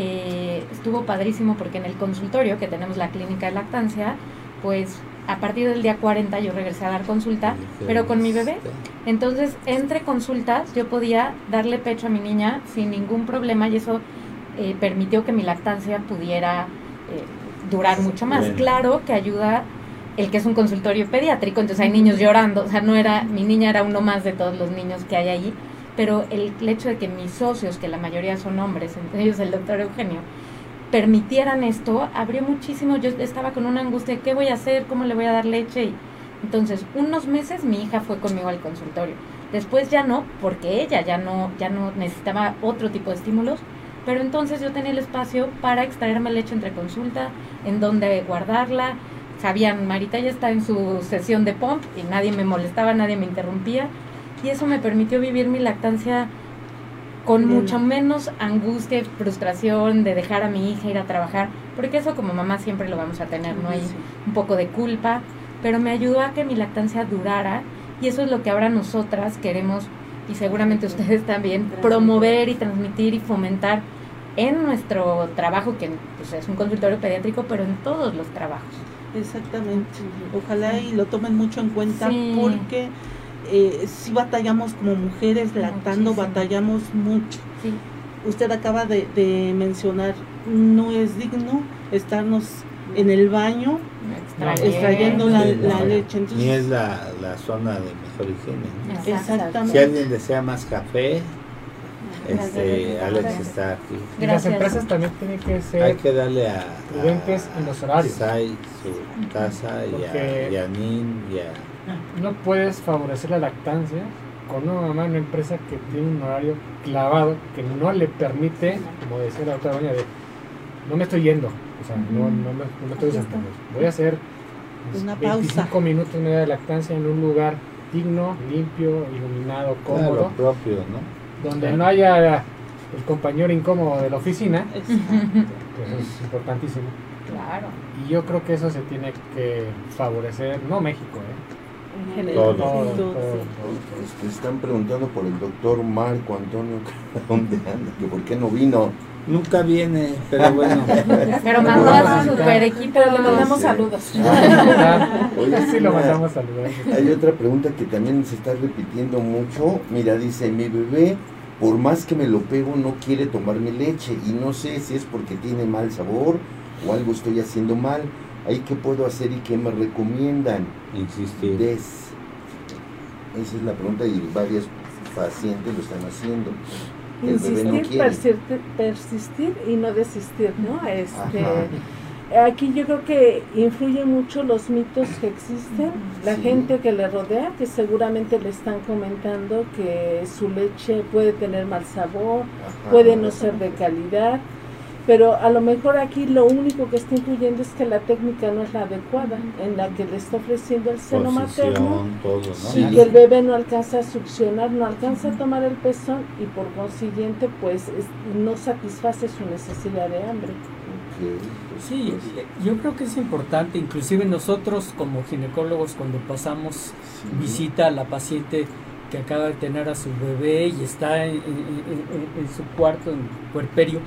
Eh, estuvo padrísimo porque en el consultorio que tenemos la clínica de lactancia, pues a partir del día 40 yo regresé a dar consulta, pero con mi bebé. Entonces, entre consultas yo podía darle pecho a mi niña sin ningún problema y eso eh, permitió que mi lactancia pudiera eh, durar mucho más. Claro que ayuda el que es un consultorio pediátrico, entonces hay niños llorando, o sea, no era, mi niña era uno más de todos los niños que hay allí, pero el, hecho de que mis socios, que la mayoría son hombres, entre ellos el doctor Eugenio, permitieran esto, abrió muchísimo, yo estaba con una angustia, ¿qué voy a hacer? ¿Cómo le voy a dar leche? Y, entonces, unos meses mi hija fue conmigo al consultorio. Después ya no, porque ella ya no, ya no necesitaba otro tipo de estímulos, pero entonces yo tenía el espacio para extraerme leche entre consulta, en dónde guardarla, sabían, Marita ya está en su sesión de pump y nadie me molestaba, nadie me interrumpía. Y eso me permitió vivir mi lactancia con mucho menos angustia y frustración de dejar a mi hija ir a trabajar, porque eso como mamá siempre lo vamos a tener, ¿no? Hay un poco de culpa, pero me ayudó a que mi lactancia durara y eso es lo que ahora nosotras queremos y seguramente ustedes también promover y transmitir y fomentar en nuestro trabajo, que pues, es un consultorio pediátrico, pero en todos los trabajos. Exactamente. Ojalá y lo tomen mucho en cuenta porque eh, si batallamos como mujeres lactando, batallamos mucho. Usted acaba de, mencionar, no es digno estarnos en el baño extrayendo, la, leche. Ni es la, zona de mejor higiene. Exactamente. Si alguien desea más café, este, Alex está aquí. Y las empresas también tienen que ser Hay que darle a, prudentes en los horarios. Sai su taza y a, y a Nin y a no puedes favorecer la lactancia con una mamá en una empresa que tiene un horario clavado que no le permite, como decía la otra doña, de no me estoy yendo, o sea, no, no, me, no me estoy desentando. Voy a hacer una 25 minutos de lactancia en un lugar digno, limpio, iluminado, cómodo. propio, ¿no? Donde no haya el compañero incómodo de la oficina. Eso es importantísimo. Claro. Y yo creo que eso se tiene que favorecer, no México, ¿eh? Están preguntando por el doctor Marco Antonio, ¿dónde anda? Que por qué no vino. Nunca viene, pero bueno. pero mandó a su super equipo, le mandamos saludos. sí, lo mandamos saludos. Hay otra pregunta que también se está repitiendo mucho. Mira, dice, mi bebé, por más que me lo pego, no quiere tomar mi leche y no sé si es porque tiene mal sabor o algo estoy haciendo mal. ¿Ahí qué puedo hacer y qué me recomiendan? Insistir. Esa es la pregunta y varios pacientes lo están haciendo. Insistir, persistir, y no desistir, ¿no? Este, aquí yo creo que influye mucho los mitos que existen, la gente que le rodea, que seguramente le están comentando que su leche puede tener mal sabor, puede no ser de calidad, pero a lo mejor aquí lo único que está incluyendo es que la técnica no es la adecuada en la que le está ofreciendo el seno materno y que el bebé no alcanza a succionar, no alcanza a tomar el pezón y por consiguiente pues no satisface su necesidad de hambre. Sí, yo creo que es importante, inclusive nosotros como ginecólogos cuando pasamos visita a la paciente que acaba de tener a su bebé y está en, en su cuarto, en puerperio,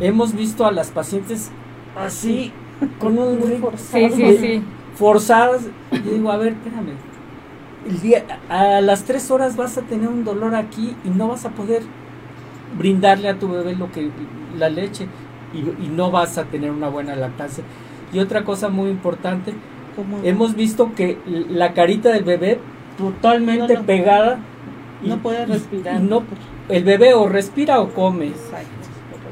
hemos visto a las pacientes así, con un sí, sí, sí. forzadas. Y digo, a ver, espérame. El día, a las tres horas vas a tener un dolor aquí y no vas a poder brindarle a tu bebé lo que la leche y, no vas a tener una buena lactancia. Y otra cosa muy importante, hemos visto que la carita del bebé totalmente pegada y, no puede respirar. no, el bebé o respira o come. Exacto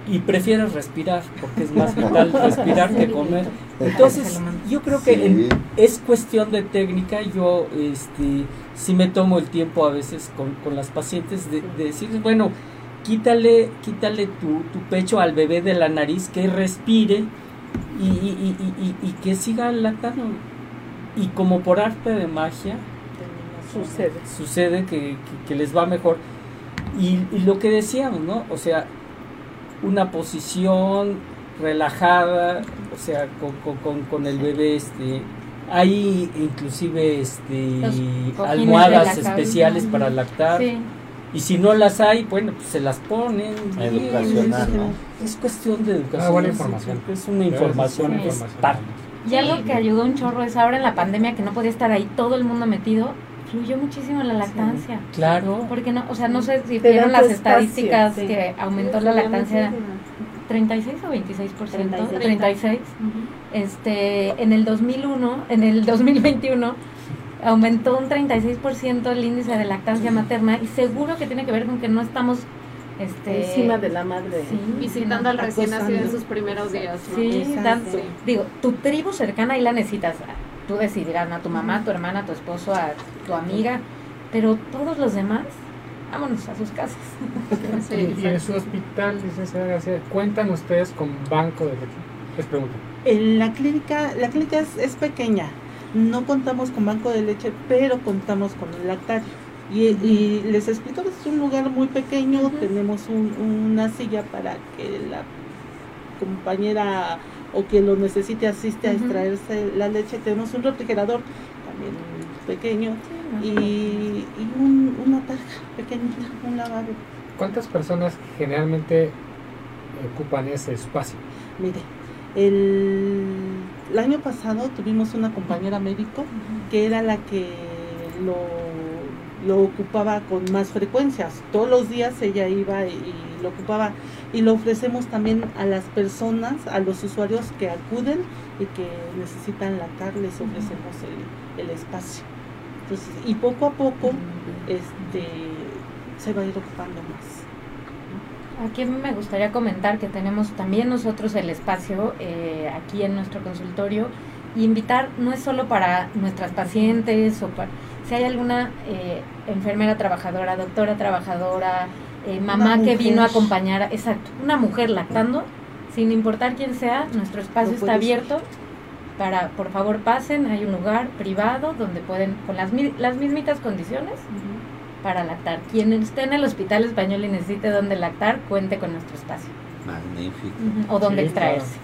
y prefieres respirar porque es más vital respirar que comer. Entonces, yo creo que es cuestión de técnica. Yo este, sí me tomo el tiempo a veces con, con las pacientes de, decir, bueno, quítale, quítale tu, tu, pecho al bebé de la nariz, que respire y, y, y, y que siga lactando. Y como por arte de magia, sucede, sucede que, que les va mejor. Y, y, lo que decíamos, ¿no? O sea, una posición relajada, o sea, con, con, el bebé, este, hay inclusive este, almohadas especiales para lactar. Y si no las hay, bueno, pues se las ponen. Educacional, Es cuestión de educación. Una buena información. Es una información. y algo que ayudó un chorro es ahora en la pandemia que no podía estar ahí todo el mundo metido, fluyó muchísimo la lactancia. claro. Porque no, o sea, no sé si vieron las estadísticas que aumentó la lactancia 36 o 26%, 36. Este, en el 2001, en el 2021 aumentó un 36% el índice de lactancia materna y seguro que tiene que ver con que no estamos este, encima de la madre. Visitando al recién nacido en sus primeros días sí, digo tu tribu cercana y la necesitas tú decidirás, a tu mamá, tu hermana, tu esposo, a tu amiga, pero todos los demás, vámonos a sus casas. y en su hospital, licenciada García, ¿cuentan ustedes con banco de leche? Les pregunto. En la clínica, la clínica es, pequeña, no contamos con banco de leche, pero contamos con el lactario. Y, les explico que es un lugar muy pequeño, tenemos una silla para que la compañera o quien lo necesite asiste a extraerse la leche. Tenemos un refrigerador también pequeño y, una taja pequeñita, un lavabo. ¿Cuántas personas generalmente ocupan ese espacio? Mire, el, año pasado tuvimos una compañera médico que era la que lo, lo, ocupaba con más frecuencias. Todos los días ella iba y, lo ocupaba y lo ofrecemos también a las personas, a los usuarios que acuden y que necesitan lactar, les ofrecemos el, el espacio. Entonces, y poco a poco este, se va a ir ocupando más. Aquí me gustaría comentar que tenemos también nosotros el espacio eh, aquí en nuestro consultorio. Y invitar no es solo para nuestras pacientes o para si hay alguna eh, enfermera trabajadora, doctora trabajadora, eh, mamá que vino a acompañar, exacto, una mujer lactando, sin importar quién sea, nuestro espacio está abierto para, por favor, pasen, hay un lugar privado donde pueden, con las, las mismitas condiciones, para lactar. Quien esté en el hospital español y necesite donde lactar, cuente con nuestro espacio. Magnífico. O donde extraerse.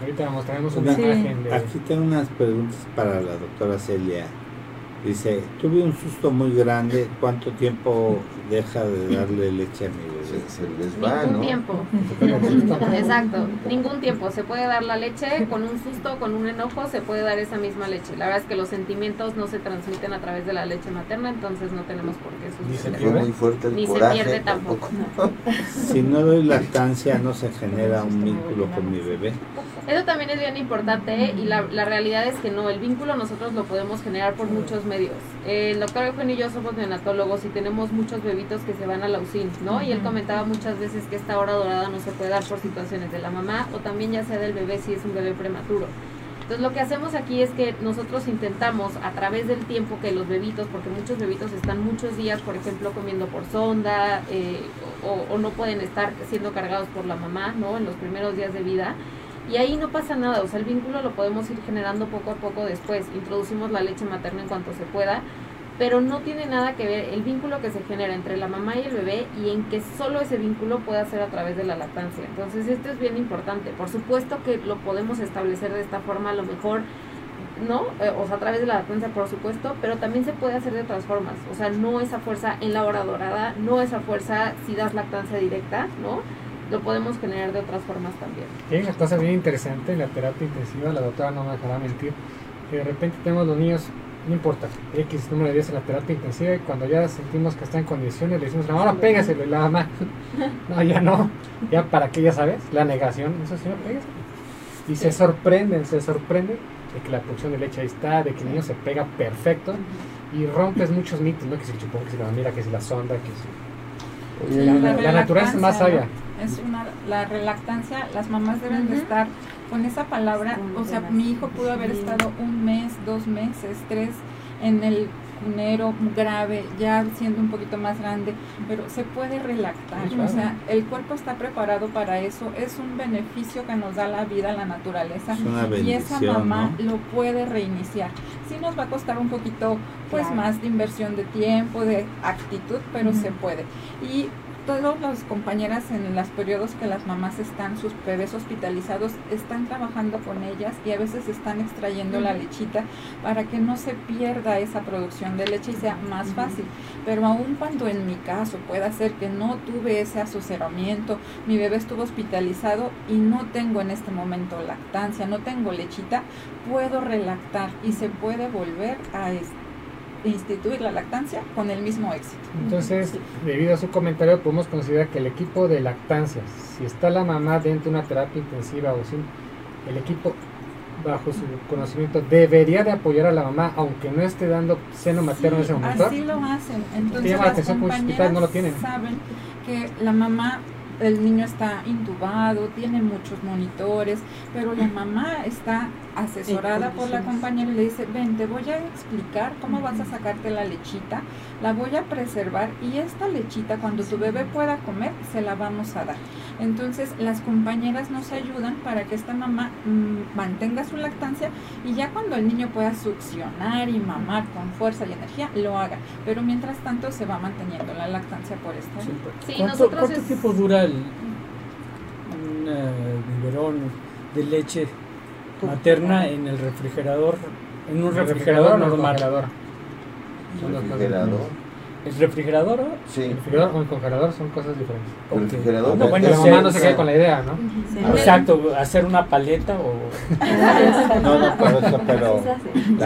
Ahorita mostraremos una imagen de... Aquí tengo unas preguntas para la doctora Celia. Dice, tuve un susto muy grande, ¿cuánto tiempo deja de darle leche a mi bebé? Se, les va, Ningún tiempo. Exacto, ningún tiempo. Se puede dar la leche con un susto, con un enojo, se puede dar esa misma leche. La verdad es que los sentimientos no se transmiten a través de la leche materna, entonces no tenemos por qué suceder. Ni, se, Ni se pierde tampoco. si no doy lactancia, ¿no se genera un vínculo con mi bebé? Eso también es bien importante y la, la, realidad es que no, el vínculo nosotros lo podemos generar por muchos medios. El doctor Eugenio y yo somos neonatólogos y tenemos muchos bebitos que se van a la UCIN, ¿no? Y él comentaba muchas veces que esta hora dorada no se puede dar por situaciones de la mamá o también ya sea del bebé si es un bebé prematuro. Entonces lo que hacemos aquí es que nosotros intentamos a través del tiempo que los bebitos, porque muchos bebitos están muchos días, por ejemplo, comiendo por sonda eh, o, o no pueden estar siendo cargados por la mamá, ¿no? En los primeros días de vida y ahí no pasa nada, o sea, el vínculo lo podemos ir generando poco a poco después. Introducimos la leche materna en cuanto se pueda, pero no tiene nada que ver el vínculo que se genera entre la mamá y el bebé y en que solo ese vínculo pueda ser a través de la lactancia. Entonces, esto es bien importante. Por supuesto que lo podemos establecer de esta forma, a lo mejor ¿no? Eh, o sea, a través de la lactancia, por supuesto, pero también se puede hacer de otras formas. O sea, no esa fuerza en la hora dorada, no esa fuerza si das lactancia directa, ¿no? Lo podemos generar de otras formas también. Hay una cosa bien interesante en la terapia intensiva, la doctora no me dejará mentir, que de repente tenemos los niños, no importa, X número de días en la terapia intensiva y cuando ya sentimos que está en condiciones le decimos, ahora pégaselo y la mamá, no, ya no, ya para qué, ya sabes, la negación, eso sí, pégaselo. Y se sorprenden, se sorprenden de que la producción de leche ahí está, de que el niño se pega perfecto y rompes muchos mitos, ¿no? Que si el chupón, que si la mira, que si la sonda, que si... la, la, naturaleza es más sabia es una la relactancia, las mamás deben de estar con esa palabra, o sea, mi hijo pudo haber estado un mes, dos meses, tres en el cunero grave, ya siendo un poquito más grande, pero se puede relactar, o sea, el cuerpo está preparado para eso, es un beneficio que nos da la vida, la naturaleza, y esa mamá lo puede reiniciar. Sí nos va a costar un poquito pues más de inversión de tiempo, de actitud, pero se puede. Y todas las compañeras en los periodos que las mamás están, sus bebés hospitalizados, están trabajando con ellas y a veces están extrayendo la lechita para que no se pierda esa producción de leche y sea más fácil. Pero aun cuando en mi caso pueda ser que no tuve ese asoceramiento, mi bebé estuvo hospitalizado y no tengo en este momento lactancia, no tengo lechita, puedo relactar y se puede volver a este instituir la lactancia con el mismo éxito. Entonces, debido a su comentario, podemos considerar que el equipo de lactancia, si está la mamá dentro de una terapia intensiva o sin, el equipo bajo su conocimiento debería de apoyar a la mamá aunque no esté dando seno materno en ese momento. Así lo hacen. Entonces, las compañeras no lo tienen. saben que la mamá el niño está intubado, tiene muchos monitores, pero la mamá está asesorada por la compañera y le dice, ven, te voy a explicar cómo vas a sacarte la lechita, la voy a preservar y esta lechita cuando tu bebé pueda comer, se la vamos a dar. Entonces las compañeras nos ayudan para que esta mamá mm, mantenga su lactancia y ya cuando el niño pueda succionar y mamar con fuerza y energía, lo haga. Pero mientras tanto se va manteniendo la lactancia por esta sí, ¿Cuánto, ¿cuánto tiempo dura el, un eh, biberón de leche materna en el refrigerador? En un refrigerador, normal. Refrigerador. ¿El refrigerador? Sí. El refrigerador o el congelador son cosas diferentes. El refrigerador. No, bueno, la mamá no se quede con la idea, ¿no? Sí. Exacto, hacer una paleta o. no, no, pero eso, pero.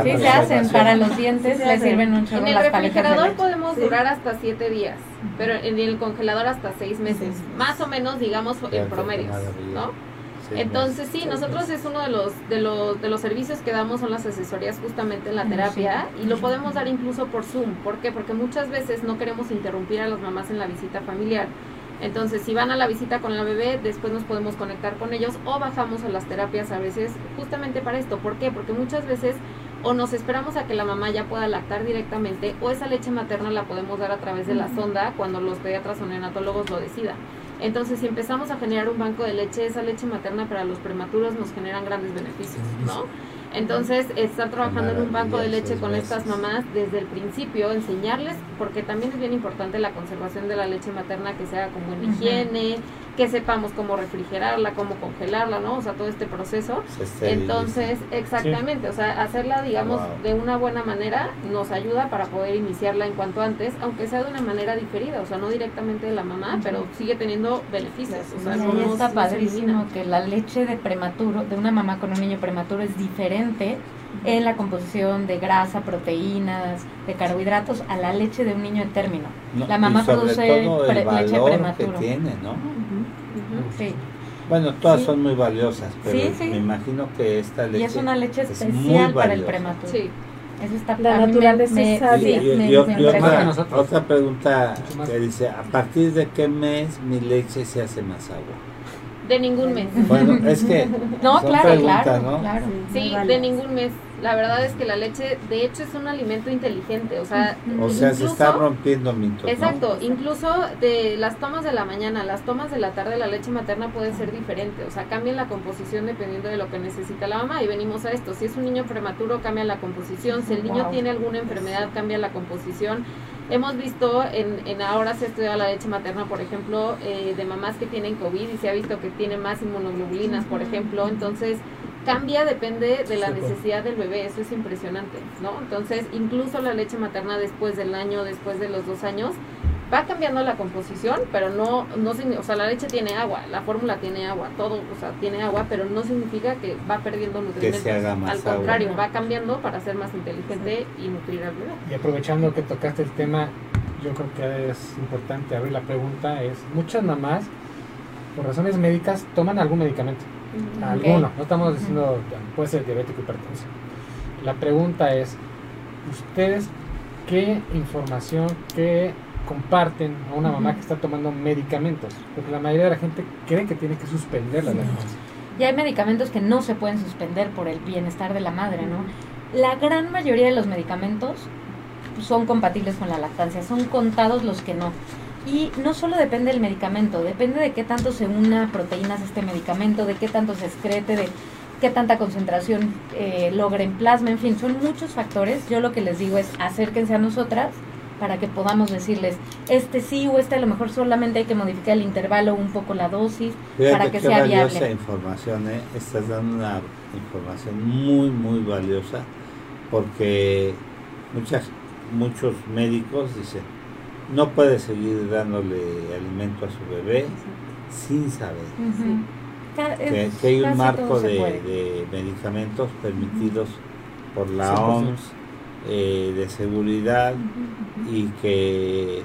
Sí, se hacen. Para los dientes le sirven un chorro En el refrigerador podemos durar hasta 7 días, pero en el congelador hasta 6 meses. Más o menos, digamos, en promedio, ¿no? Entonces sí, nosotros es uno de los, de los de los servicios que damos son las asesorías justamente en la terapia y lo podemos dar incluso por Zoom. ¿Por qué? Porque muchas veces no queremos interrumpir a las mamás en la visita familiar. Entonces, si van a la visita con la bebé, después nos podemos conectar con ellos o bajamos a las terapias a veces justamente para esto. ¿Por qué? Porque muchas veces o nos esperamos a que la mamá ya pueda lactar directamente o esa leche materna la podemos dar a través de la sonda cuando los pediatras o neonatólogos lo decidan. Entonces, si empezamos a generar un banco de leche, esa leche materna para los prematuros nos generan grandes beneficios, ¿no? Entonces, estar trabajando en un banco de leche con estas mamás desde el principio, enseñarles, porque también es bien importante la conservación de la leche materna, que sea como en higiene, que sepamos cómo refrigerarla, cómo congelarla, ¿no? O sea, todo este proceso. Entonces, exactamente, o sea, hacerla, digamos, de una buena manera nos ayuda para poder iniciarla en cuanto antes, aunque sea de una manera diferida, o sea, no directamente de la mamá, pero sigue teniendo beneficios. O sea, no, está padrísimo que la leche de prematuro, de una mamá con un niño prematuro es diferente en la composición de grasa, proteínas, de carbohidratos a la leche de un niño en término. la mamá produce leche prematuro. Que tiene, ¿no? Bueno, todas son muy valiosas, pero me imagino que esta leche. Y es una leche especial para el prematuro. Sí. Eso está La naturaleza otra, pregunta que dice: ¿a partir de qué mes mi leche se hace más agua? De ningún mes. Bueno, es que. no, claro, claro, claro. Sí, de ningún mes la verdad es que la leche, de hecho, es un alimento inteligente, o sea, o sea, se está rompiendo mitos. Exacto, incluso de las tomas de la mañana, las tomas de la tarde, la leche materna puede ser diferente, o sea, cambia la composición dependiendo de lo que necesita la mamá y venimos a esto. Si es un niño prematuro, cambia la composición, si el niño tiene alguna enfermedad, cambia la composición. Hemos visto, en, en ahora se estudia la leche materna, por ejemplo, eh, de mamás que tienen COVID y se ha visto que tiene más inmunoglobulinas, por ejemplo, entonces cambia depende de la necesidad del bebé, eso es impresionante, ¿no? Entonces, incluso la leche materna después del año, después de los dos años, va cambiando la composición, pero no, no o sea, la leche tiene agua, la fórmula tiene agua, todo, o sea, tiene agua, pero no significa que va perdiendo nutrientes. al contrario, va cambiando para ser más inteligente y nutrir al bebé. Y aprovechando que tocaste el tema, yo creo que es importante abrir la pregunta, es, muchas mamás, por razones médicas, toman algún medicamento Alguno, no estamos diciendo, puede ser diabético hipertensión. La pregunta es, ¿ustedes qué información, qué comparten a una mamá que está tomando medicamentos? Porque la mayoría de la gente cree que tiene que suspender la lactancia. Y hay medicamentos que no se pueden suspender por el bienestar de la madre, ¿no? La gran mayoría de los medicamentos son compatibles con la lactancia, son contados los que no. Y no solo depende del medicamento, depende de qué tanto se una proteínas a este medicamento, de qué tanto se excrete, de qué tanta concentración eh, logra en plasma, en fin, son muchos factores. Yo lo que les digo es acérquense a nosotras para que podamos decirles, este sí o este a lo mejor solamente hay que modificar el intervalo, un poco la dosis, para que sea viable. información, ¿eh? estás dando una información muy, muy valiosa, porque muchas, muchos médicos dicen, no puede seguir dándole alimento a su bebé sin saber. Que, hay un marco de, medicamentos permitidos por la OMS eh, de seguridad y que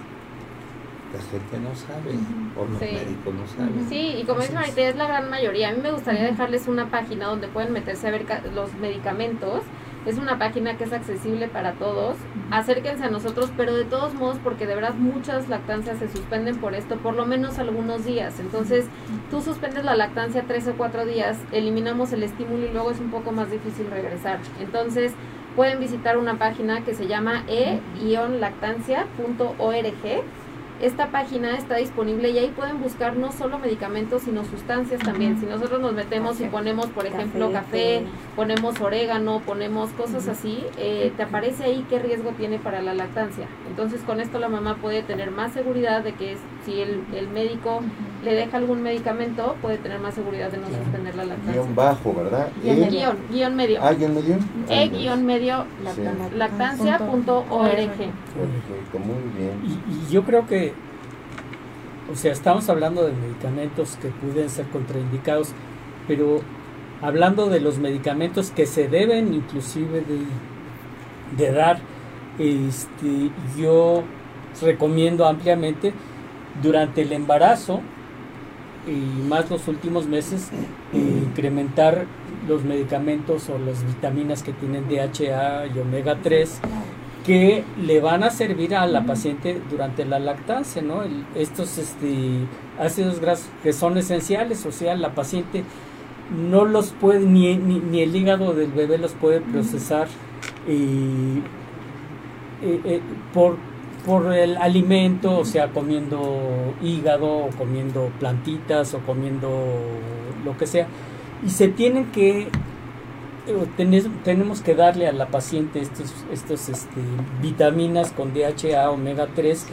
la gente no sabe, o los médicos no saben. Sí, y como dice Marita, es la gran mayoría. A mí me gustaría dejarles una página donde pueden meterse a ver los medicamentos es una página que es accesible para todos. Acérquense a nosotros, pero de todos modos, porque de verdad muchas lactancias se suspenden por esto, por lo menos algunos días. Entonces, tú suspendes la lactancia tres o cuatro días, eliminamos el estímulo y luego es un poco más difícil regresar. Entonces, pueden visitar una página que se llama e-lactancia.org esta página está disponible y ahí pueden buscar no solo medicamentos, sino sustancias también. Si nosotros nos metemos y ponemos, por ejemplo, café, ponemos orégano, ponemos cosas así, eh, te aparece ahí qué riesgo tiene para la lactancia. Entonces, con esto la mamá puede tener más seguridad de que si el, el médico le deja algún medicamento, puede tener más seguridad de no suspender la lactancia. Guión bajo, ¿verdad? Guión, guion, guion medio. Ah, guion medio. E guion medio lactancia.org. Muy bien. Y, yo creo que, o sea, estamos hablando de medicamentos que pueden ser contraindicados, pero hablando de los medicamentos que se deben inclusive de, de dar, este, yo recomiendo ampliamente durante el embarazo y más los últimos meses incrementar los medicamentos o las vitaminas que tienen DHA y omega 3 que le van a servir a la paciente durante la lactancia, ¿no? estos este, ácidos grasos que son esenciales, o sea, la paciente no los puede, ni, ni, el hígado del bebé los puede procesar eh, eh, por por el alimento, o sea, comiendo hígado o comiendo plantitas o comiendo lo que sea. Y se tienen que, eh, tenemos que darle a la paciente estos, estos este, vitaminas con DHA, omega 3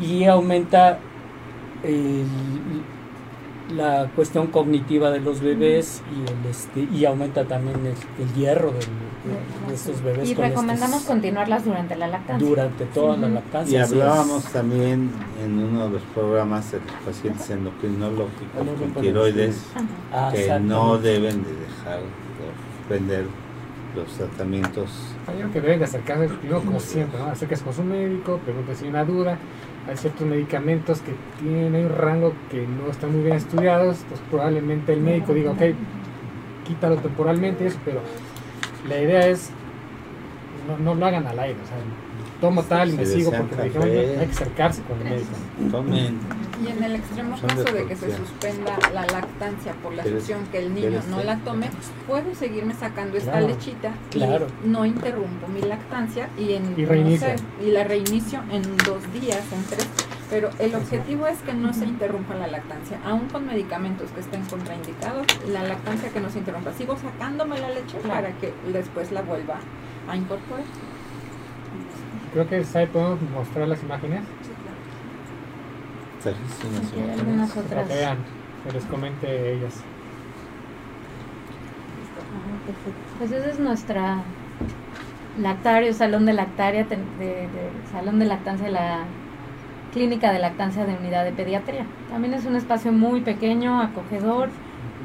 y aumenta el, la cuestión cognitiva de los bebés y, el, este, y aumenta también el, hierro de, estos bebés. Y recomendamos continuarlas durante la lactancia. Durante toda la lactancia. Y hablábamos también en uno de los programas de los pacientes endocrinológicos con tiroides ah, que no deben de dejar de suspender los tratamientos. Hay que deben de acercarse, como siempre, ¿no? acercarse con su médico, pregunta si hay una duda hay ciertos medicamentos que tienen un rango que no están muy bien estudiados, pues probablemente el médico diga, ok, quítalo temporalmente, eso, pero la idea es no, no lo hagan al aire, o sea, tomo tal y me sigo porque me dijeron hay que acercarse con el médico. Tomen. Y en el extremo caso de que se suspenda la lactancia por la succión que el niño no la tome, puedo seguirme sacando esta lechita claro. y no interrumpo mi lactancia y, en, y, la reinicio en dos días, en tres. Pero el objetivo es que no se interrumpa la lactancia, aún con medicamentos que estén contraindicados, la lactancia que no se interrumpa. Sigo sacándome la leche para que después la vuelva a incorporar. Creo que ahí podemos mostrar las imágenes. Sí, algunas otras. que vean, que les comente ellas. Pues esa es nuestra lactario, salón de lactaria, de, salón de lactancia de la clínica de lactancia de unidad de pediatría. También es un espacio muy pequeño, acogedor.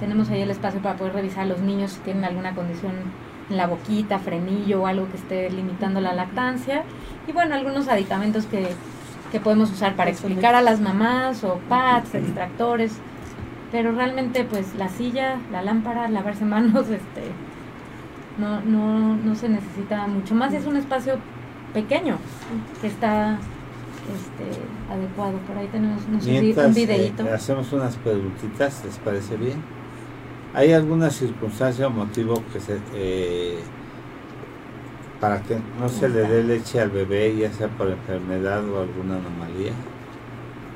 Tenemos ahí el espacio para poder revisar a los niños si tienen alguna condición en la boquita, frenillo o algo que esté limitando la lactancia. Y bueno, algunos aditamentos que, que podemos usar para explicar a las mamás o pads, extractores. Pero realmente pues la silla, la lámpara, lavarse manos, este, no, no, no se necesita mucho más. Es un espacio pequeño que está este, adecuado. Por ahí tenemos un videito. Eh, hacemos unas preguntitas, ¿les parece bien? ¿Hay alguna circunstancia o motivo que se, eh, para que no se le dé leche al bebé, ya sea por enfermedad o alguna anomalía?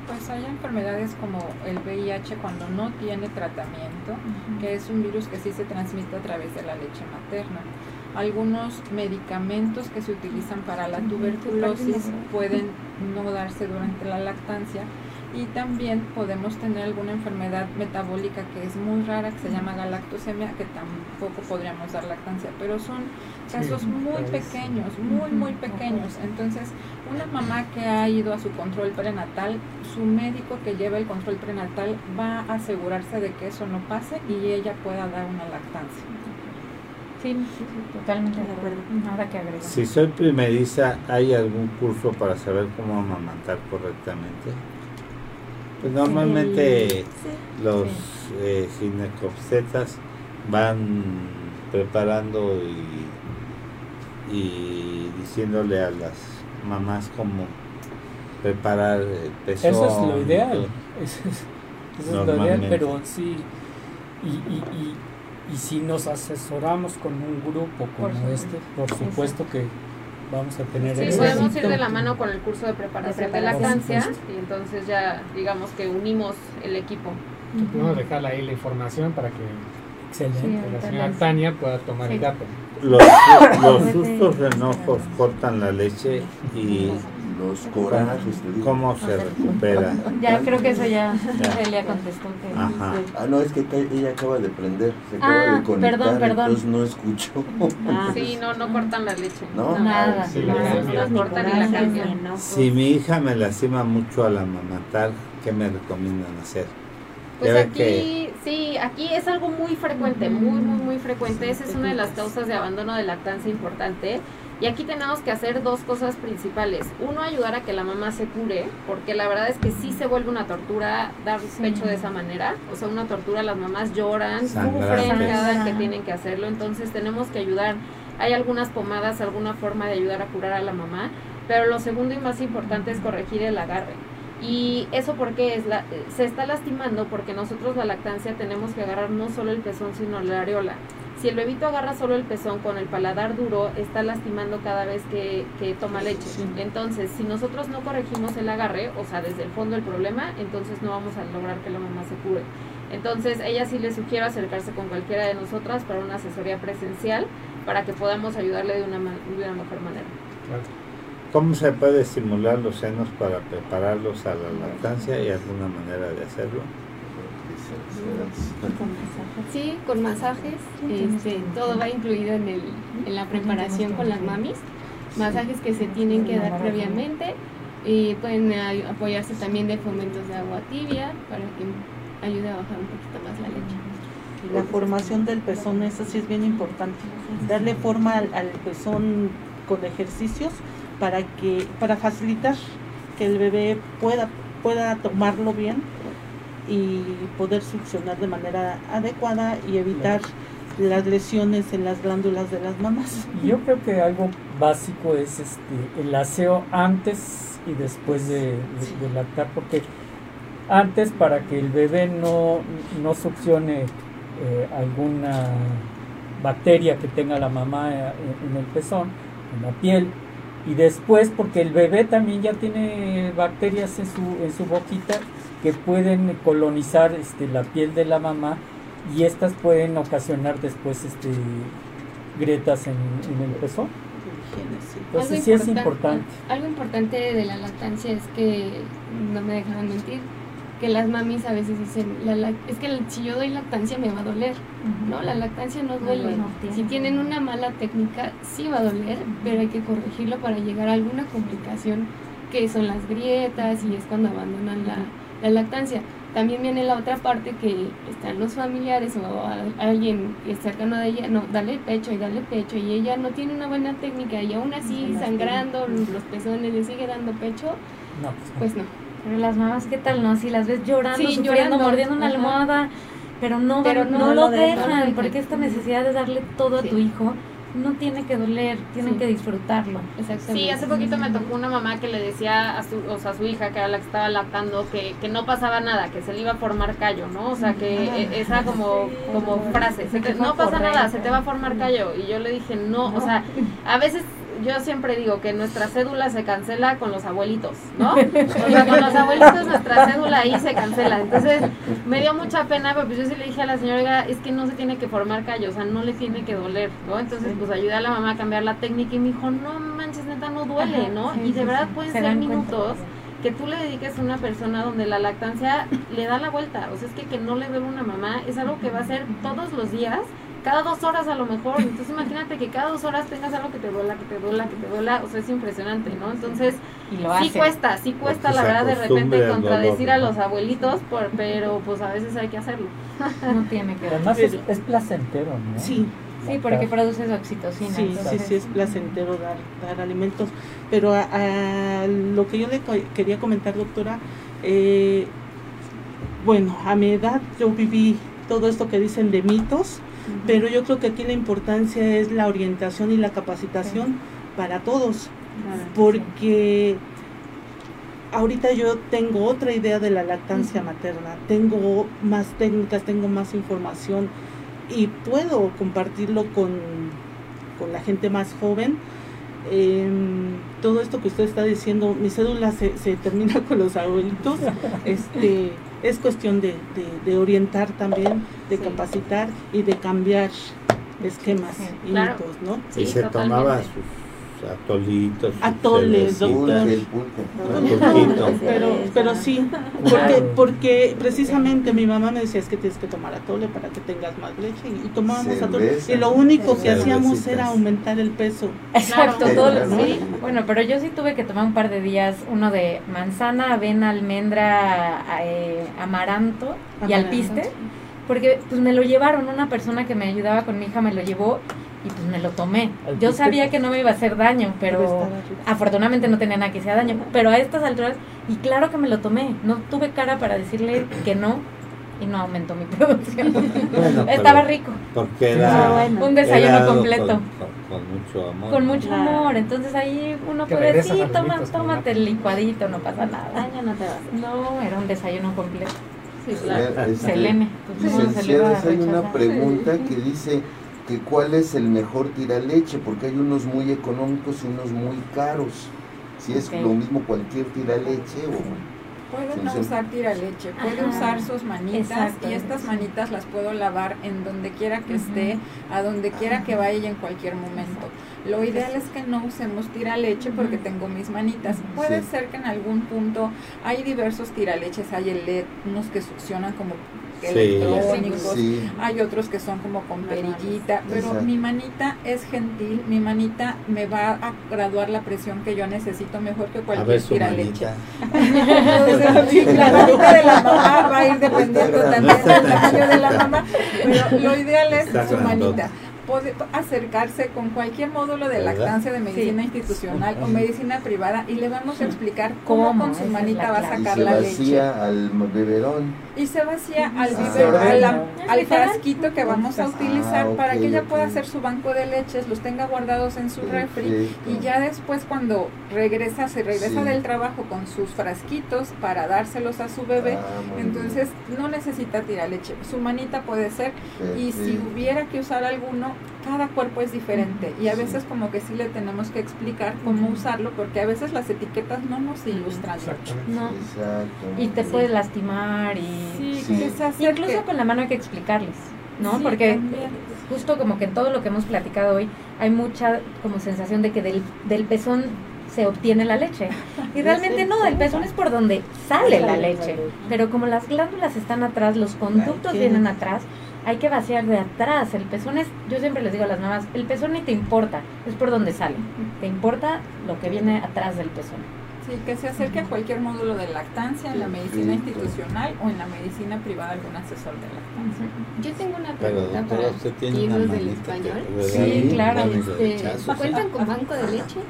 Pues hay enfermedades como el VIH cuando no tiene tratamiento, que es un virus que sí se transmite a través de la leche materna. Algunos medicamentos que se utilizan para la tuberculosis pueden no darse durante la lactancia y también podemos tener alguna enfermedad metabólica que es muy rara, que se llama galactosemia, que tampoco podríamos dar lactancia, pero son casos muy pequeños, muy, muy pequeños. Entonces, una mamá que ha ido a su control prenatal, su médico que lleva el control prenatal va a asegurarse de que eso no pase y ella pueda dar una lactancia. Sí, totalmente de acuerdo. Nada que agregar. Si soy primeriza, ¿hay algún curso para saber cómo amamantar correctamente? Pues normalmente los eh, van preparando y, y, diciéndole a las mamás cómo preparar el pezón. Eso es lo ideal. Eso es, lo ideal, pero sí. Y, y, y, si nos asesoramos con un grupo como este, por supuesto que vamos a tener sí, podemos ir de la mano con el curso de preparación de, lactancia y entonces ya digamos que unimos el equipo. Podemos dejar ahí la información para que, Excelente. la señora Tania pueda tomar el dato. Los, los sustos de enojos cortan la leche y los corajes. ¿Cómo se recupera? Ya creo que eso ya, Celia contestó. Que Ajá. Ah, no, es que ella acaba de prender, se acaba ah, de conectar, perdón, perdón. entonces no escuchó. Ah, sí, no, no cortan la leche. No, nada. Sí, no, cortan y la cambian. Si mi hija me lastima mucho a la amamantar, ¿qué me recomiendan hacer? Pues aquí, sí, aquí es algo muy frecuente, muy, muy, muy frecuente. Esa es una de las causas de abandono de lactancia importante. Y aquí tenemos que hacer dos cosas principales. Uno, ayudar a que la mamá se cure, porque la verdad es que sí se vuelve una tortura dar pecho de esa manera. O sea, una tortura, las mamás lloran, sufren cada que tienen que hacerlo. Entonces tenemos que ayudar. Hay algunas pomadas, alguna forma de ayudar a curar a la mamá. Pero lo segundo y más importante es corregir el agarre. Y eso porque es la, se está lastimando porque nosotros la lactancia tenemos que agarrar no solo el pezón sino la areola. Si el bebito agarra solo el pezón con el paladar duro, está lastimando cada vez que, toma leche. Entonces, si nosotros no corregimos el agarre, o sea, desde el fondo del problema, entonces no vamos a lograr que la mamá se cure. Entonces, ella sí le sugiero acercarse con cualquiera de nosotras para una asesoría presencial para que podamos ayudarle de una, de una mejor manera. ¿Cómo se puede estimular los senos para prepararlos a la lactancia y alguna manera de hacerlo? Sí, con masajes. Este, todo va incluido en, el, en la preparación con las mamis. Masajes que se tienen que dar previamente. Y pueden apoyarse también de fomentos de agua tibia para que ayude a bajar un poquito más la leche. la formación del pezón, eso sí es bien importante. Darle forma al, al pezón con ejercicios para que para facilitar que el bebé pueda pueda tomarlo bien y poder succionar de manera adecuada y evitar las lesiones en las glándulas de las mamás. Yo creo que algo básico es este el aseo antes y después de, de, lactar, porque antes para que el bebé no, no succione eh, alguna bacteria que tenga la mamá eh, en el pezón, en la piel, y después porque el bebé también ya tiene bacterias en su, en su boquita que pueden colonizar este, la piel de la mamá y estas pueden ocasionar después este, grietas en, el pezón. Entonces sí es importante. Algo importante de la lactancia es que, no me dejan mentir, que las mamis a veces dicen, la, es que si yo doy lactancia me va a doler. No, la lactancia no duele. si tienen una mala técnica, sí va a doler, pero hay que corregirlo para llegar a alguna complicación que son las grietas y es cuando abandonan la, la lactancia. También viene la otra parte que están los familiares o alguien que cercano de ella, no, dale pecho y dale pecho y ella no tiene una buena técnica y aún así sangrando los pezones le sigue dando pecho, pues, pues no. Pero las mamás, ¿qué tal, no? Si las ves llorando, sufriendo, mordiendo una almohada, pero no, pero no, lo dejan, porque esta necesidad de darle todo a tu hijo no tiene que doler, tienen que disfrutarlo. Sí, hace poquito me tocó una mamá que le decía a su, o sea, a su hija, que era la que estaba lactando, que, que no pasaba nada, que se le iba a formar callo, ¿no? O sea, que e, esa como, como frase, no pasa nada, se te va a formar callo. Y yo le dije, no, o sea, a veces yo siempre digo que nuestra cédula se cancela con los abuelitos, ¿no? O sea, con los abuelitos nuestra cédula ahí se cancela. Entonces, me dio mucha pena, pero pues yo sí le dije a la señora, es que no se tiene que formar callo, o sea, no le tiene que doler, ¿no? Entonces, pues ayudé a la mamá a cambiar la técnica y me dijo, no manches, neta, no duele, ¿no? y de verdad pueden ser minutos que tú le dediques a una persona donde la lactancia le da la vuelta. O sea, es que que no le duele una mamá es algo que va a hacer todos los días cada dos horas a lo mejor. Entonces imagínate que cada dos horas tengas algo que te duela, que te duela, que te duela. O sea, es impresionante, ¿no? Entonces, sí cuesta, sí cuesta la verdad de repente contradecir a los abuelitos, por, pero pues a veces hay que hacerlo. no tiene que Además es, es placentero, ¿no? Sí. Sí, porque produces oxitocina. Sí, sí, sí, es placentero dar, dar alimentos. Pero a, lo que yo le quería comentar, doctora, eh, bueno, a mi edad yo viví todo esto que dicen de mitos, pero yo creo que aquí la importancia es la orientación y la capacitación para todos, porque ahorita yo tengo otra idea de la lactancia materna, tengo más técnicas, tengo más información y puedo compartirlo con, con la gente más joven. Em, todo esto que usted está diciendo, mi cédula se, se termina con los abuelitos, este, es cuestión de, de, orientar también, de capacitar y de cambiar esquemas y mitos, ¿no? y se tomaba sus atolitos. Atoles, doctor. Pero, pero sí, porque, porque precisamente mi mamá me decía es que tienes que tomar atole para que tengas más leche y, tomábamos atole. Y lo único que hacíamos era aumentar el peso. Exacto, todo sí. Bueno, pero yo sí tuve que tomar un par de días, uno de manzana, avena, almendra, eh, amaranto y alpiste porque pues me lo llevaron, una persona que me ayudaba con mi hija me lo llevó y pues me lo tomé. Yo sabía que no me iba a hacer daño, pero afortunadamente no tenía nada que sea daño. Pero a estas alturas, y claro que me lo tomé, no tuve cara para decirle que no y no aumentó mi producción. Estaba rico. Porque era un desayuno completo. Con, mucho amor. Con mucho amor. Entonces ahí uno puede decir, toma, tómate el licuadito, no pasa nada. Daño no te va a hacer. No, era un desayuno completo. Sí, claro. Selene. hay una pregunta que dice que cuál es el mejor tiraleche, porque hay unos muy económicos y unos muy caros. Si es lo mismo cualquier tiraleche o... Puede no usar tiraleche, puede usar sus manitas y estas manitas las puedo lavar en donde quiera que esté, a donde quiera que vaya y en cualquier momento. Lo ideal es que no usemos tiraleche porque tengo mis manitas. Puede ser que en algún punto hay diversos tiraleches, hay el LED, unos que succionan como electrónicos, hay otros que son como con perillita, pero mi manita es gentil, mi manita me va a graduar la presión que yo necesito mejor que cualquier tiraleche. la manita de la mamá va a ir dependiendo también del tamaño de la mamá, pero lo ideal es su manita puede acercarse con cualquier módulo de lactancia de medicina institucional o medicina privada y le vamos a explicar cómo, con su manita va a sacar la leche. al beberón. Y se vacía al, biberón, al frasquito que vamos a utilizar para que ella pueda hacer su banco de leches, los tenga guardados en su refri y ya después cuando regresa, se regresa del trabajo con sus frasquitos para dárselos a su bebé, ah, entonces no necesita tirar leche. Su manita puede ser y si hubiera que usar alguno, cada cuerpo es diferente. Y a veces como que sí le tenemos que explicar cómo usarlo porque a veces las etiquetas no nos ilustran. No. Y te puede lastimar y incluso con la mano hay que explicarles, ¿no? porque justo como que en todo lo que hemos platicado hoy hay mucha como sensación de que del, del pezón se obtiene la leche. Y realmente no, el pezón es por donde sale la leche. Pero como las glándulas están atrás, los conductos vienen atrás, hay que vaciar de atrás. El pezón es, yo siempre les digo a las mamás, el pezón ni te importa, es por donde sale. Te importa lo que viene atrás del pezón. Sí, que se acerque a cualquier módulo de lactancia en la medicina institucional o en la medicina privada algún asesor de lactancia. Yo tengo una pregunta para los del español. Sí, claro. Este, ¿Cuentan con banco de leche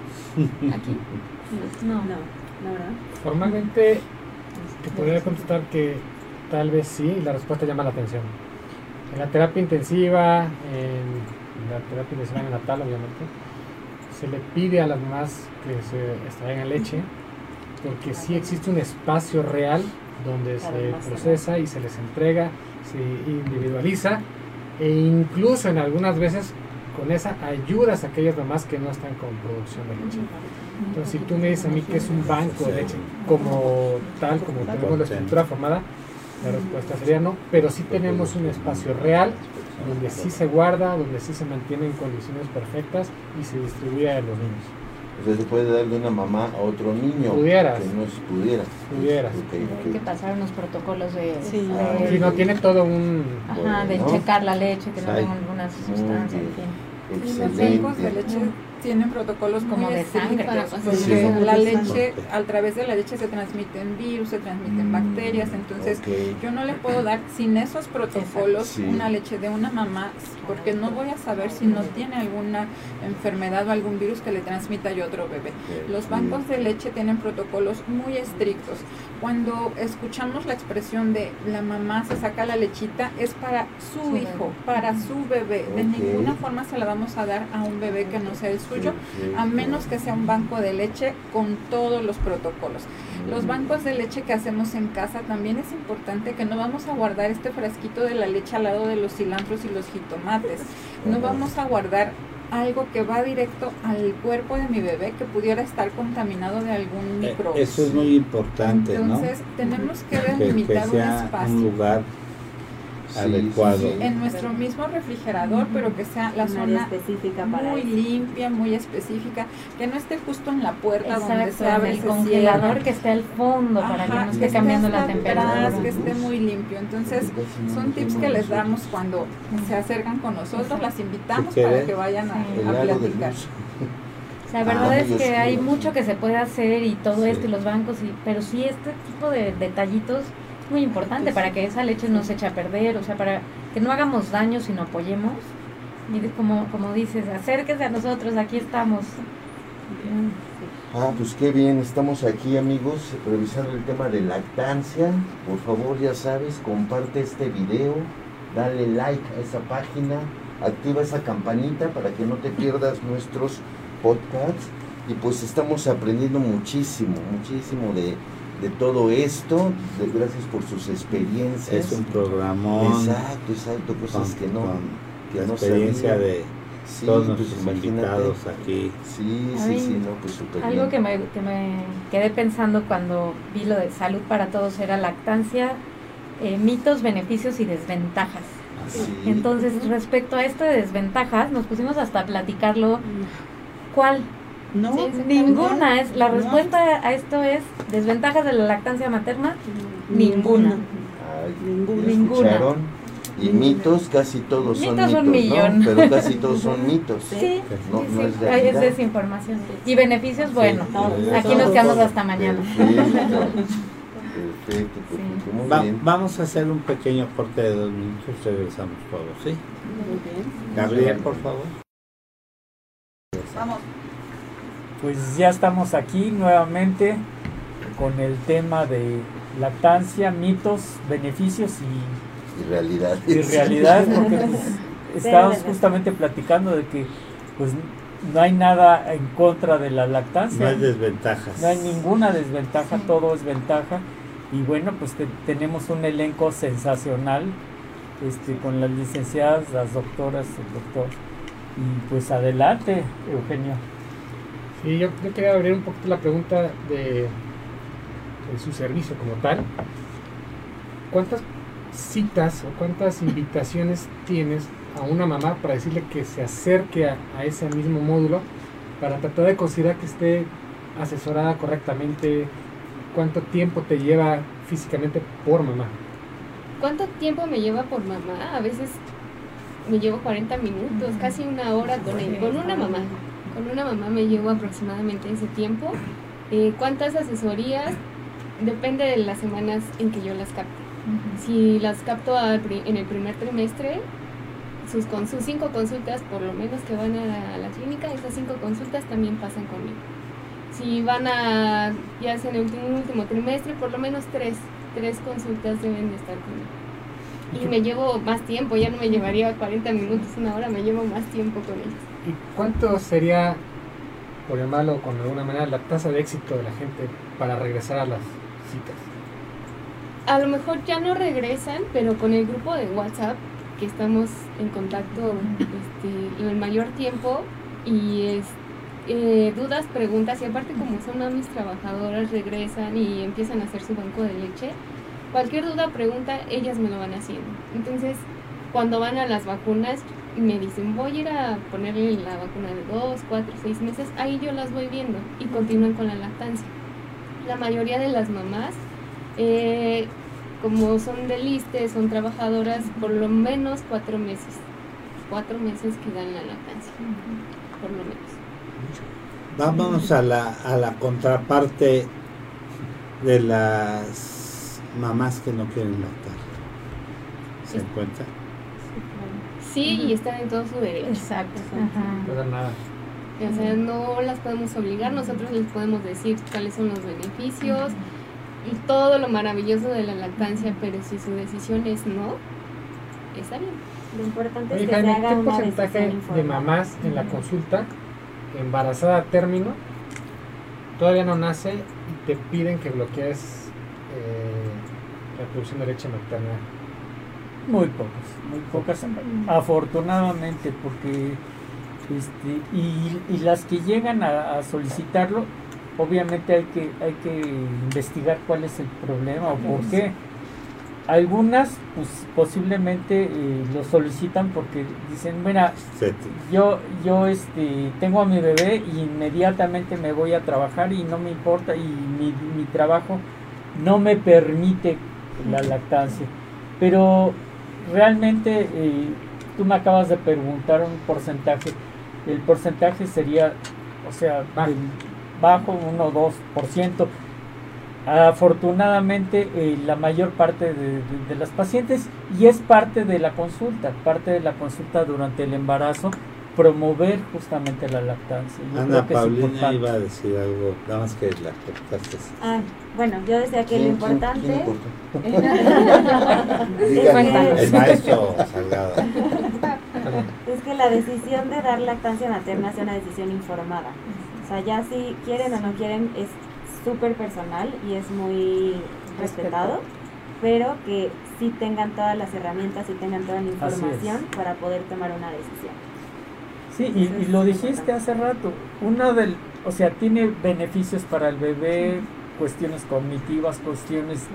aquí? No, no, no, verdad. Formalmente, te podría contestar que tal vez sí, y la respuesta llama la atención en la terapia intensiva, en la terapia intensiva natal obviamente, se le pide a las mamás que se extraigan leche porque sí existe un espacio real donde se procesa y se les entrega, se individualiza e incluso en algunas veces con esa ayudas a aquellas mamás que no están con producción de leche. Entonces, si tú me dices a mí que es un banco de leche como tal, como tenemos la estructura formada, la respuesta sería no, pero sí tenemos un espacio real donde sí se guarda, donde sí se mantiene en condiciones perfectas y se distribuye a los niños. O sea, se puede dar de una mamá a otro niño. Pudieras. Que no pudiera. Pudieras. Hay que pasar unos protocolos de... Sí, si no tiene todo un... Ajá, de checar la leche, que no tenga alguna sustancia, en fin. Los bancos de leche tienen protocolos como de sangre, porque la leche, a través de la leche se transmiten virus, se transmiten bacterias, entonces yo no le puedo dar sin esos protocolos una leche de una mamá, porque no voy a saber si no tiene alguna enfermedad o algún virus que le transmita a otro bebé. Los bancos de leche tienen protocolos muy estrictos. Cuando escuchamos la expresión de la mamá se saca la lechita, es para su hijo, para su bebé. De ninguna forma se la vamos a dar a un bebé que no sea el suyo a menos que sea un banco de leche con todos los protocolos. Los bancos de leche que hacemos en casa también es importante que no vamos a guardar este frasquito de la leche al lado de los cilantros y los jitomates. No vamos a guardar algo que va directo al cuerpo de mi bebé que pudiera estar contaminado de algún eh, microbio. Eso es muy importante, Entonces, tenemos que delimitar un espacio. Un lugar adecuado. En nuestro mismo refrigerador, pero que sea la zona específica muy limpia, muy específica, que no esté justo en la puerta donde se abre el congelador, que esté al fondo para que no esté cambiando la temperatura. que esté muy limpio. Entonces, son tips que les damos cuando se acercan con nosotros, las invitamos para que vayan a, a platicar. La verdad ah, es que hay mucho que se puede hacer y todo esto y los bancos, y, pero sí este tipo de detallitos muy importante para que esa leche no se eche a perder, o sea, para que no hagamos daño, sino apoyemos. Y como, como dices, acérquese a nosotros, aquí estamos. Ah, pues qué bien, estamos aquí amigos, revisando el tema de lactancia. Por favor, ya sabes, comparte este video, dale like a esa página, activa esa campanita para que no te pierdas nuestros podcasts. Y pues estamos aprendiendo muchísimo, muchísimo de, de todo esto, gracias por sus experiencias. Es un programón. Exacto, exacto, cosas que no. que la experiencia de todos pues nuestros invitados aquí. Sí, sí, sí, no, pues súper Algo que me, que me quedé pensando cuando vi lo de salud para todos era lactancia, eh, mitos, beneficios y desventajas. Ah, Entonces, respecto a esto de desventajas, nos pusimos hasta a platicarlo. ¿Cuál no, ninguna es. La respuesta a esto es desventajas de la lactancia materna, ninguna. ninguna. Y mitos, casi todos son mitos, un millón. Pero casi todos son mitos. Sí, no, es, desinformación. Y beneficios, bueno, aquí nos quedamos hasta mañana. Perfecto, perfecto. vamos a hacer un pequeño corte de dos minutos, regresamos todos, ¿sí? Gabriel, por favor. Vamos. Pues ya estamos aquí nuevamente con el tema de lactancia, mitos, beneficios y, y realidades. Y realidad, porque pues, estamos justamente platicando de que pues no hay nada en contra de la lactancia. No hay desventajas. No hay ninguna desventaja, todo es ventaja. Y bueno, pues tenemos un elenco sensacional este, con las licenciadas, las doctoras, el doctor. Y pues adelante, Eugenio. Y yo, quería abrir un poquito la pregunta de, su servicio como tal. ¿Cuántas citas o cuántas invitaciones tienes a una mamá para decirle que se acerque a, ese mismo módulo para tratar de considerar que esté asesorada correctamente? ¿Cuánto tiempo te lleva físicamente por mamá? ¿Cuánto tiempo me lleva por mamá? A veces me llevo 40 minutos, casi una hora con, con una mamá. Con una mamá me llevo aproximadamente ese tiempo. Eh, ¿Cuántas asesorías? Depende de las semanas en que yo las capte. Si las capto en el primer trimestre, sus, con sus cinco consultas, por lo menos que van a la, clínica, esas cinco consultas también pasan conmigo. Si van a, ya sea en el último, último trimestre, por lo menos tres, tres consultas deben de estar conmigo. Y me llevo más tiempo, ya no me llevaría 40 minutos, una hora, me llevo más tiempo con ellos. ¿Y cuánto sería, por llamarlo con alguna manera, la tasa de éxito de la gente para regresar a las citas? A lo mejor ya no regresan, pero con el grupo de WhatsApp que estamos en contacto este, el mayor tiempo y es, eh, dudas, preguntas y aparte como son mis trabajadoras regresan y empiezan a hacer su banco de leche, cualquier duda, pregunta, ellas me lo van haciendo. Entonces, cuando van a las vacunas, me dicen, voy a ir a ponerle la vacuna de 2, 4, 6 meses, ahí yo las voy viendo y continúan con la lactancia. La mayoría de las mamás, eh, como son de liste, son trabajadoras, por lo menos 4 meses. 4 meses que dan la lactancia, por lo menos. Vámonos a la, a la contraparte de las mamás que no quieren lactar. ¿Se encuentra? Sí y están en todo su derecho. Exacto. No nada. O sea, no las podemos obligar, nosotros les podemos decir cuáles son los beneficios y todo lo maravilloso de la lactancia, pero si su decisión es no, está bien. Lo importante es que se haga ¿qué porcentaje de mamás en la consulta embarazada a término todavía no nace y te piden que bloquees eh, la producción de leche materna? Muy pocas, muy pocas, afortunadamente, porque Este, y, las que llegan a, solicitarlo, obviamente hay que, hay que investigar cuál es el problema o por qué. Algunas pues, posiblemente eh, lo solicitan porque dicen, mira, yo, yo este, tengo a mi bebé y inmediatamente me voy a trabajar y no me importa y mi, mi trabajo no me permite la lactancia. Pero realmente eh, tú me acabas de preguntar un porcentaje. El porcentaje sería, o sea, bajo, 1 o 2%. Afortunadamente, eh, la mayor parte de, las pacientes, y es parte de la consulta, parte de la consulta durante el embarazo, promover justamente la lactancia. Ana Paulina iba a decir algo, nada más que la cortaste. Ah, bueno, yo decía que lo importante... el maestro Salgado. Es que la decisión de dar lactancia materna es una decisión informada. O sea, ya si quieren o no quieren es súper personal y es muy respetado, pero que sí tengan todas las herramientas y tengan toda la información para poder tomar una decisión. Sí, y, lo dijiste hace rato, uno del, o sea, tiene beneficios para el bebé, cuestiones cognitivas, cuestiones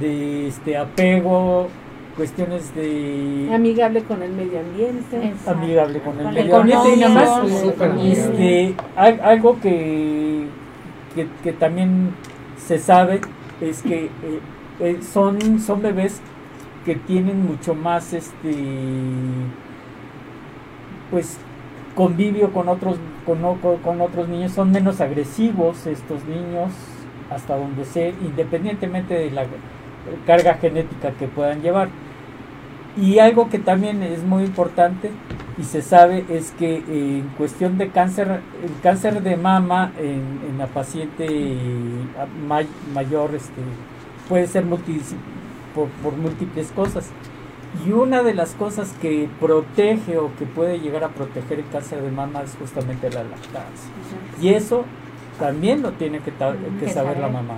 de este apego, cuestiones de amigable con el medio ambiente, amigable con el medio ambiente y nada más este, algo que, que, también se sabe es que eh, eh, son son bebés que tienen mucho más este pues convivio con otros, con, con otros niños, son menos agresivos estos niños, hasta donde sé, independientemente de la carga genética que puedan llevar. Y algo que también es muy importante y se sabe es que en cuestión de cáncer, el cáncer de mama en, la paciente mayor este, puede ser por, por múltiples cosas. Y una de las cosas que protege o que puede llegar a proteger el cáncer de mama es justamente la lactancia. Y eso también lo tiene que, saber, la mamá.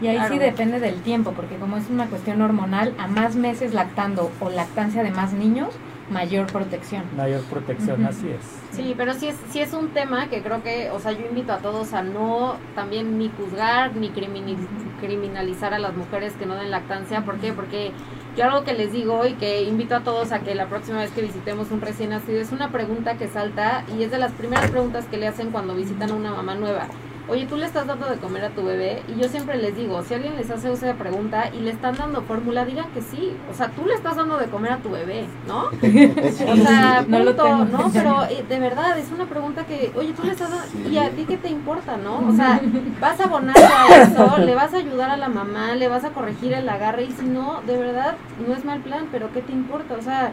Y ahí sí depende del tiempo, porque como es una cuestión hormonal, a más meses lactando o lactancia de más niños, mayor protección. Mayor protección, así es. Sí, pero sí es, sí es un tema que creo que, o sea, yo invito a todos a no también ni juzgar ni criminalizar a las mujeres que no den lactancia. ¿Por qué? Porque yo algo que les digo y que invito a todos a que la próxima vez que visitemos un recién nacido es una pregunta que salta y es de las primeras preguntas que le hacen cuando visitan a una mamá nueva oye, tú le estás dando de comer a tu bebé y yo siempre les digo, si alguien les hace esa pregunta y le están dando fórmula, digan que sí, o sea, tú le estás dando de comer a tu bebé, ¿no? o sea, no lo tengo. ¿no? Pero eh, de verdad, es una pregunta que, oye, tú le estás dando, y a ti qué te importa, ¿no? O sea, vas a abonar a eso, le vas a ayudar a la mamá, le vas a corregir el agarre y si no, de verdad, no es mal plan, pero ¿qué te importa? O sea,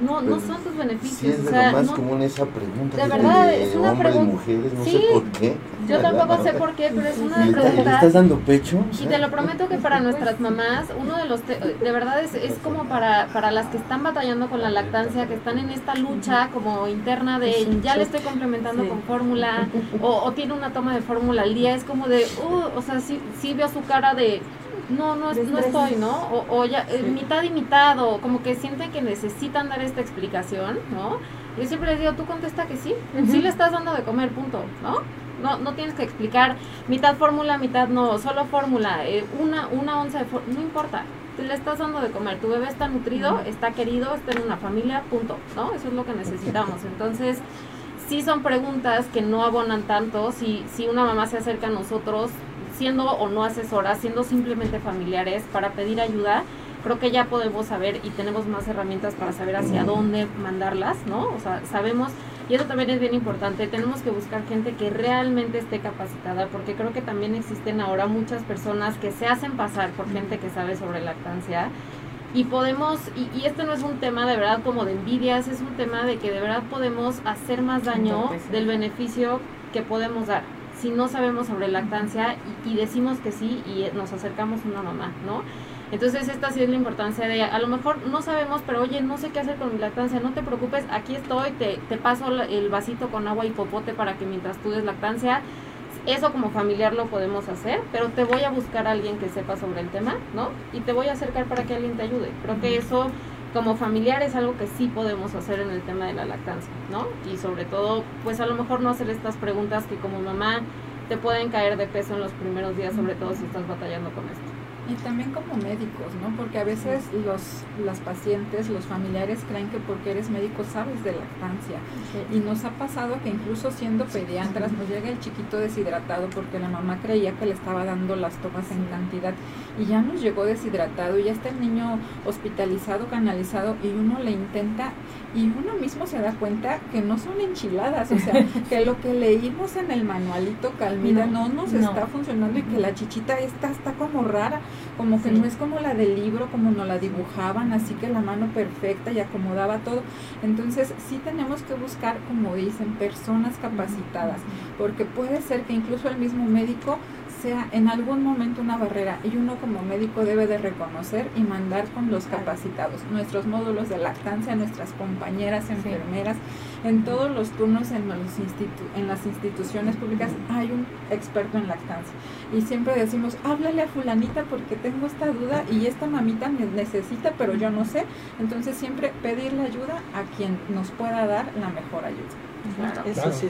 no, no son tus beneficios. Sí, es de lo más común esa pregunta. De verdad, es una pregunta. mujeres, no sé por qué. Yo tampoco sé por qué, pero es una pregunta. ¿Le estás dando pecho? Y te lo prometo que para nuestras mamás, uno de los. de verdad es, es como para, para las que están batallando con la lactancia, que están en esta lucha como interna de ya le estoy complementando con fórmula, o, o, tiene una toma de fórmula al día, es como de. Uh, o sea, sí, sí veo su cara de no, no, no estoy, ¿no? O, ya, eh, mitad y mitad, o como que sienten que necesitan dar esta explicación, ¿no? Yo siempre les digo, tú contesta que sí, sí le estás dando de comer, punto, ¿no? No, no tienes que explicar mitad fórmula, mitad no, solo fórmula, eh, una, una onza de fórmula, no importa, te le estás dando de comer, tu bebé está nutrido, está querido, está en una familia, punto, ¿no? Eso es lo que necesitamos. Entonces, sí son preguntas que no abonan tanto, si, si una mamá se acerca a nosotros, siendo o no asesoras, siendo simplemente familiares para pedir ayuda, creo que ya podemos saber y tenemos más herramientas para saber hacia dónde mandarlas, ¿no? O sea, sabemos, y eso también es bien importante, tenemos que buscar gente que realmente esté capacitada, porque creo que también existen ahora muchas personas que se hacen pasar por gente que sabe sobre lactancia y podemos, y, y este no es un tema de verdad como de envidias, es un tema de que de verdad podemos hacer más daño del beneficio que podemos dar si no sabemos sobre lactancia y, decimos que sí y nos acercamos a una mamá, ¿no? Entonces esta sí es la importancia de, a lo mejor no sabemos, pero oye, no sé qué hacer con mi lactancia, no te preocupes, aquí estoy, te, te paso el vasito con agua y popote para que mientras tú des lactancia, eso como familiar lo podemos hacer, pero te voy a buscar a alguien que sepa sobre el tema, ¿no? Y te voy a acercar para que alguien te ayude. Creo que eso como familiar es algo que sí podemos hacer en el tema de la lactancia, ¿no? Y sobre todo, pues a lo mejor no hacer estas preguntas que como mamá te pueden caer de peso en los primeros días, sobre todo si estás batallando con esto. Y también como médicos, ¿no? Porque a veces los las pacientes, los familiares creen que porque eres médico sabes de lactancia. Y nos ha pasado que incluso siendo pediatras nos llega el chiquito deshidratado porque la mamá creía que le estaba dando las tomas en cantidad. Y ya nos llegó deshidratado y ya está el niño hospitalizado, canalizado y uno le intenta y uno mismo se da cuenta que no son enchiladas, o sea, que lo que leímos en el manualito Calmida no, nos está funcionando y que la chichita esta está como rara, como que no es como la del libro, como nos la dibujaban, así que la mano perfecta y acomodaba todo. Entonces sí tenemos que buscar, como dicen, personas capacitadas, porque puede ser que incluso el mismo médico sea en algún momento una barrera y uno como médico debe de reconocer y mandar con los capacitados. Nuestros módulos de lactancia, nuestras compañeras enfermeras, en todos los turnos en, los en las instituciones públicas hay un experto en lactancia. Y siempre decimos, háblale a fulanita porque tengo esta duda y esta mamita me necesita, pero yo no sé. Entonces siempre pedirle ayuda a quien nos pueda dar la mejor ayuda. Eso sí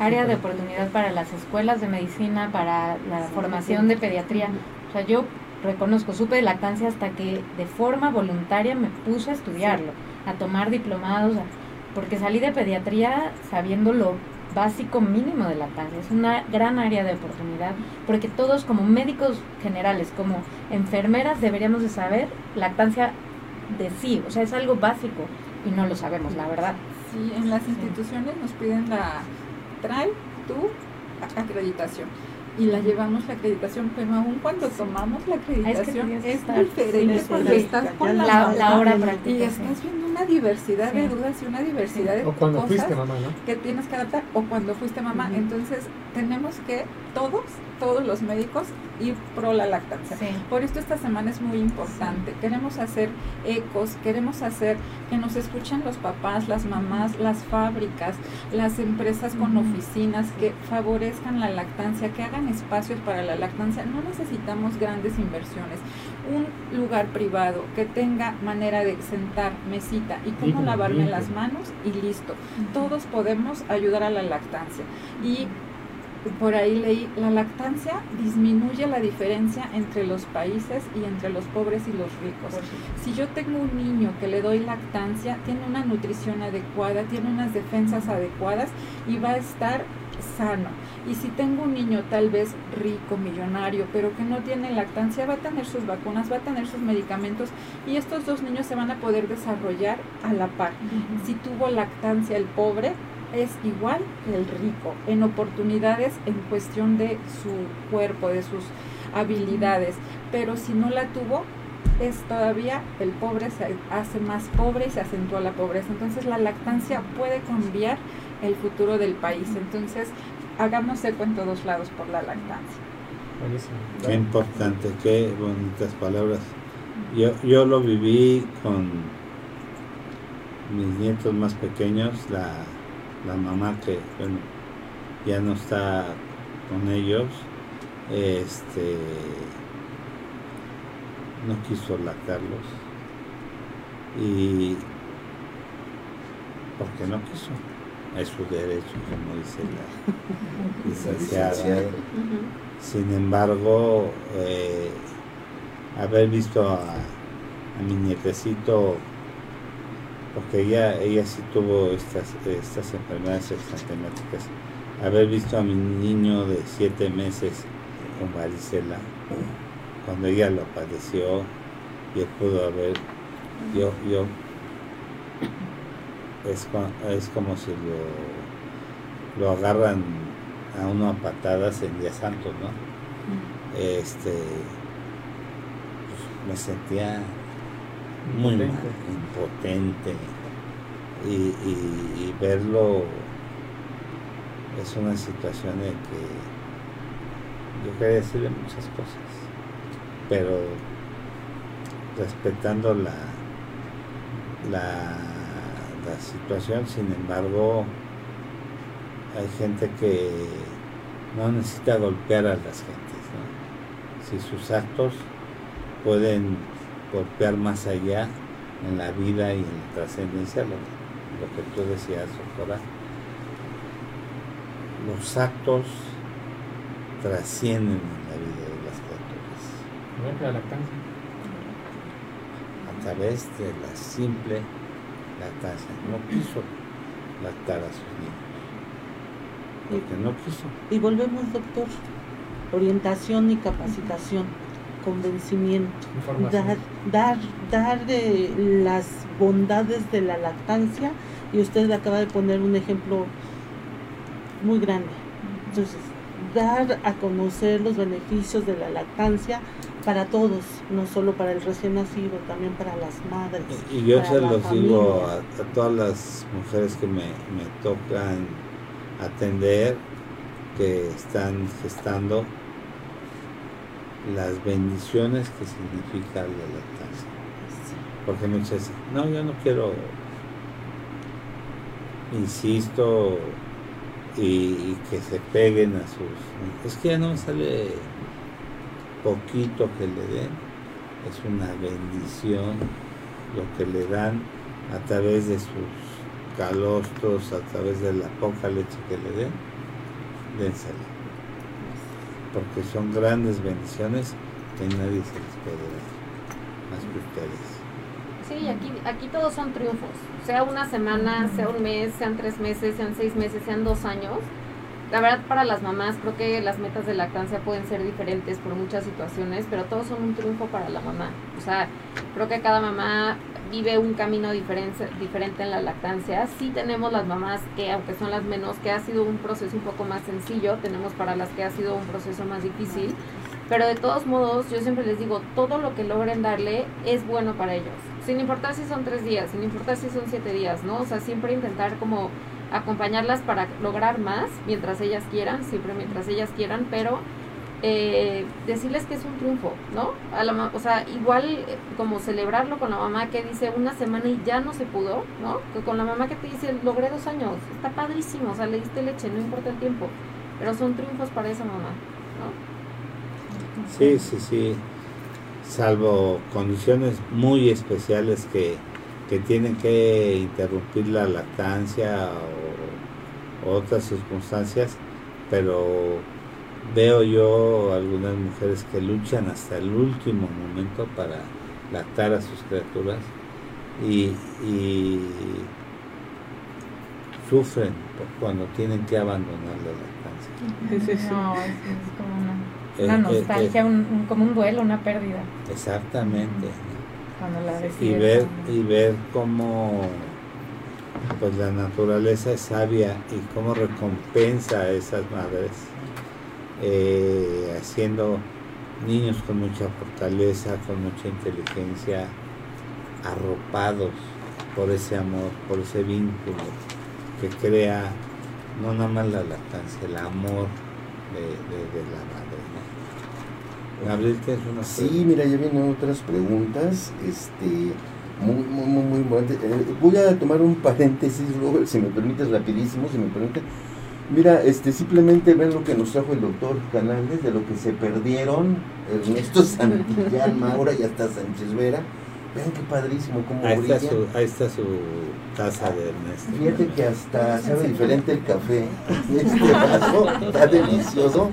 área de oportunidad para las escuelas de medicina, para la formación de pediatría. O sea, yo reconozco, supe de lactancia hasta que de forma voluntaria me puse a estudiarlo, a tomar diplomados, porque salí de pediatría sabiendo lo básico mínimo de lactancia. Es una gran área de oportunidad, porque todos como médicos generales, como enfermeras, deberíamos de saber lactancia de sí, o sea, es algo básico y no lo sabemos, la verdad. Sí, en las instituciones nos piden la trae tu acreditación y la llevamos la acreditación, pero aún cuando tomamos la acreditación es, diferente porque estás con la, la, hora práctica. Y estás viendo una diversidad de dudas y una diversidad de o cuando fuiste mamá, ¿no? que tienes que adaptar o cuando fuiste mamá. Entonces tenemos que todos, todos los médicos ir pro la lactancia. Por esto esta semana es muy importante. Queremos hacer ecos, queremos hacer que nos escuchen los papás, las mamás, las fábricas, las empresas con oficinas que favorezcan la lactancia, que hagan espacios para la lactancia. No necesitamos grandes inversiones. Un lugar privado que tenga manera de sentar, mesita y cómo lavarme las manos y listo. Todos podemos ayudar a la lactancia. Y por ahí leí, la lactancia disminuye la diferencia entre los países y entre los pobres y los ricos. Si yo tengo un niño que le doy lactancia, tiene una nutrición adecuada, tiene unas defensas adecuadas y va a estar sano. Y si tengo un niño tal vez rico, millonario, pero que no tiene lactancia, va a tener sus vacunas, va a tener sus medicamentos y estos dos niños se van a poder desarrollar a la par. Si tuvo lactancia el pobre, es igual que el rico en oportunidades en cuestión de su cuerpo, de sus habilidades, pero si no la tuvo, es todavía el pobre se hace más pobre y se acentúa la pobreza. Entonces la lactancia puede cambiar el futuro del país. Entonces hagamos eco en todos lados por la lactancia. Qué importante, qué bonitas palabras. Yo, yo lo viví con mis nietos más pequeños, la la mamá que bueno, ya no está con ellos, este no quiso lactarlos y porque no quiso. Es su derecho como dice la licenciada. sin embargo eh, haber visto a, a mi nietecito porque ella, ella sí tuvo estas, estas enfermedades extratemáticas. Haber visto a mi niño de siete meses con varicela, cuando ella lo padeció y él pudo haber, yo, yo, es, es como si lo, lo agarran a uno a patadas en Día Santo, ¿no? Este, pues, me sentía muy mal, impotente. Y, verlo es una situación en que yo quería decirle muchas cosas, pero respetando la, la, la situación, sin embargo, hay gente que no necesita golpear a las gentes, si sus actos pueden golpear más allá, en la vida y en la trascendencia, lo, lo, que tú decías, doctora, los actos trascienden en la vida de las criaturas. A través de la simple lactancia. No quiso lactar a sus niños. Porque no quiso. Y volvemos, doctor. Orientación y capacitación convencimiento, dar, dar, dar de las bondades de la lactancia y usted acaba de poner un ejemplo muy grande. Entonces, dar a conocer los beneficios de la lactancia para todos, no solo para el recién nacido, también para las madres. Y yo se los digo a, todas las mujeres que me, me tocan atender, que están gestando, las bendiciones que significa la lactancia. Porque muchas veces, no, yo no quiero, insisto, y, que se peguen a sus... Es que ya no sale poquito que le den, es una bendición lo que le dan a través de sus calostros, a través de la poca leche que le den, dénsela porque son grandes bendiciones que nadie se les puede dar, más que ustedes. Sí, aquí, aquí todos son triunfos, sea una semana, sea un mes, sean tres meses, sean seis meses, sean dos años. La verdad para las mamás creo que las metas de lactancia pueden ser diferentes por muchas situaciones, pero todos son un triunfo para la mamá. O sea, creo que cada mamá vive un camino diferente, diferente en la lactancia. Sí tenemos las mamás que, aunque son las menos, que ha sido un proceso un poco más sencillo, tenemos para las que ha sido un proceso más difícil, pero de todos modos yo siempre les digo, todo lo que logren darle es bueno para ellos, sin importar si son tres días, sin importar si son siete días, ¿no? O sea, siempre intentar como acompañarlas para lograr más mientras ellas quieran, siempre mientras ellas quieran, pero eh, decirles que es un triunfo, ¿no? A la, o sea, igual eh, como celebrarlo con la mamá que dice una semana y ya no se pudo, ¿no? Que con la mamá que te dice logré dos años, está padrísimo, o sea, le diste leche, no importa el tiempo, pero son triunfos para esa mamá, ¿no? Sí, sí, sí, salvo condiciones muy especiales que, que tienen que interrumpir la lactancia o otras circunstancias, pero veo yo algunas mujeres que luchan hasta el último momento para lactar a sus criaturas y, sufren cuando tienen que abandonar la lactancia. No, es, como una, una nostalgia, eh, un, como un duelo, una pérdida. Exactamente. y ver y ver cómo pues la naturaleza es sabia y cómo recompensa a esas madres eh, haciendo niños con mucha fortaleza, con mucha inteligencia, arropados por ese amor, por ese vínculo que crea no nada más la lactancia, el amor de, la madre. Gabriel, ¿tienes una Sí, mira, ya vienen otras preguntas. Este, muy, muy, muy, muy eh, voy a tomar un paréntesis, Robert, si me permites, rapidísimo, si me permite. Mira, este, simplemente ven lo que nos trajo el doctor Canales, de lo que se perdieron Ernesto Santillán, Maura y hasta Sánchez Vera. Vean qué padrísimo, cómo ahí Está su, ahí está su taza de Ernesto. Fíjate que hasta sabe diferente el café. Este vaso está delicioso.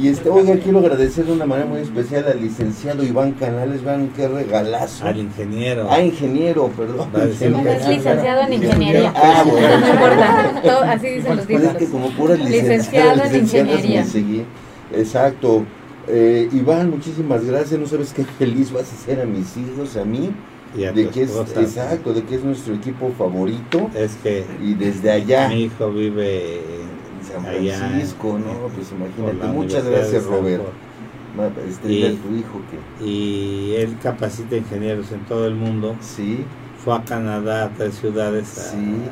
Y este, oiga, quiero agradecer de una manera muy especial al licenciado Iván Canales, vean qué regalazo. Al ingeniero. Ah, ingeniero, perdón. Es licenciado en ingeniería. Ah, bueno. No importa, así dicen los títulos. que como puras licenciado en ingeniería. Exacto. Eh, Iván, muchísimas gracias. No sabes qué feliz vas a hacer a mis hijos, a mí. Y a de que es, exacto, de que es nuestro equipo favorito. Es que y desde allá. Mi hijo vive San Francisco, ¿no? Pues imagínate. Muchas gracias, Robert. Este y, tu hijo que... y él capacita ingenieros en todo el mundo. Sí. Fue a Canadá, a tres ciudades a sí.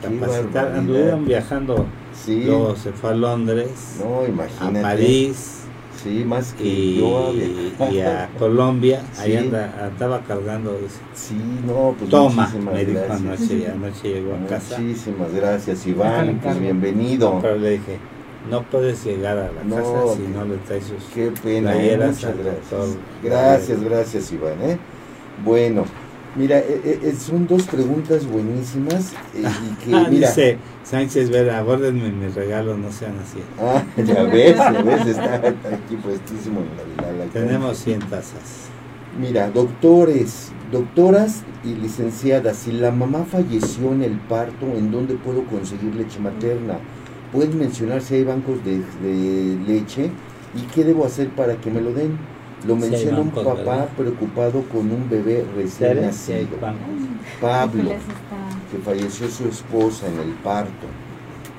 capacitar. Anduvieron viajando. Sí. Luego se fue a Londres. No, imagínate. A París Sí, más que y, yo. Y a Colombia, ahí anda, andaba cargando. Sí, no, pues Toma, me dijo anoche, anoche llegó a casa. Muchísimas gracias, Iván, pues bienvenido. Pero le dije, no puedes llegar a la casa si no le traes sus Qué pena, eh, muchas gracias. Gracias, gracias, Iván, ¿eh? Bueno, Mira, eh, eh, son dos preguntas buenísimas y que, ah, mira... Dice Sánchez Vera, abórdenme mi regalo, no sean así. Ah, ya ves, ya ves, está aquí puestísimo la, Tenemos 100 tazas. Mira, doctores, doctoras y licenciadas, si la mamá falleció en el parto, ¿en dónde puedo conseguir leche materna? ¿Pueden mencionar si hay bancos de, de leche? ¿Y qué debo hacer para que me lo den? Lo menciona un papá preocupado con un bebé recién nacido. Pablo, que falleció su esposa en el parto.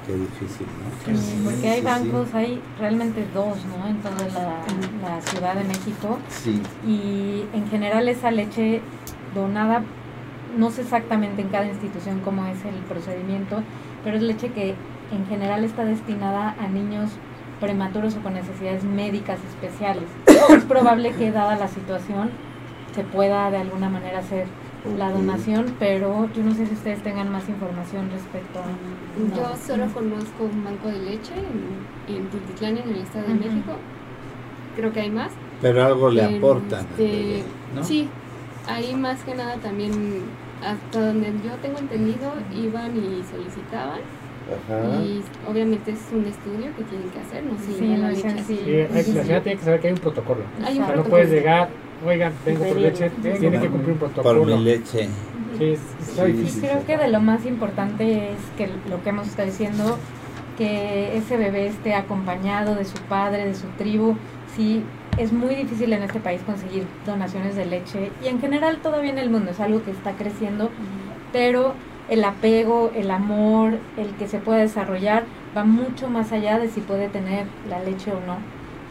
Qué difícil, ¿no? Sí, porque hay bancos, hay realmente dos, ¿no? En toda la, Ciudad de México. Sí. Y en general esa leche donada, no sé exactamente en cada institución cómo es el procedimiento, pero es leche que en general está destinada a niños prematuros o con necesidades médicas especiales. es probable que dada la situación se pueda de alguna manera hacer la donación, pero yo no sé si ustedes tengan más información respecto a... Yo solo conozco un banco de leche en, en Tultitlán, en el Estado de México. Creo que hay más. Pero algo le aportan. Este, sí, ahí más que nada también, hasta donde yo tengo entendido, iban y solicitaban y obviamente es un estudio que tienen que hacer, no sé sí, la leche la señora tiene que saber que hay un protocolo. o sea, no puedes llegar, oigan, vengo por leche, tiene que cumplir un protocolo. Por mi leche. Sí, creo que de lo más importante es que lo que hemos estado diciendo, que ese bebé esté acompañado de su padre, de su tribu. Sí, es muy difícil en este país conseguir donaciones de leche y en general todavía en el mundo es algo que está creciendo, pero el apego, el amor, el que se puede desarrollar, va mucho más allá de si puede tener la leche o no.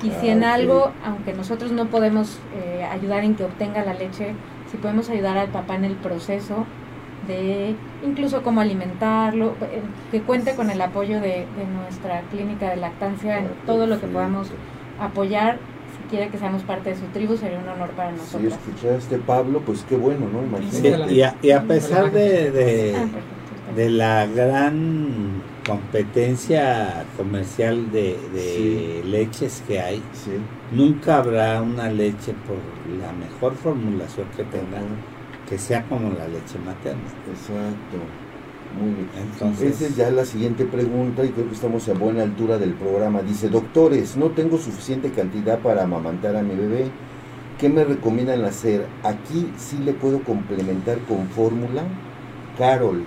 Y si en ah, algo, aunque nosotros no podemos eh, ayudar en que obtenga la leche, si podemos ayudar al papá en el proceso de incluso cómo alimentarlo, eh, que cuente con el apoyo de, nuestra clínica de lactancia en todo lo que podamos apoyar, si quiere que seamos parte de su tribu, sería un honor para nosotros. Si escuchaste Pablo, pues qué bueno, ¿no? Imagínate. y, a, y, a, pesar de, de, ah, de la gran competencia comercial de, leches que hay, nunca habrá una leche por la mejor formulación que tenga que sea como la leche materna. Exacto. Muy bien. Entonces, Esa es ya la siguiente pregunta y creo que estamos a buena altura del programa. Dice, doctores, no tengo suficiente cantidad para amamantar a mi bebé. ¿Qué me recomiendan hacer? Aquí sí le puedo complementar con fórmula. Carol,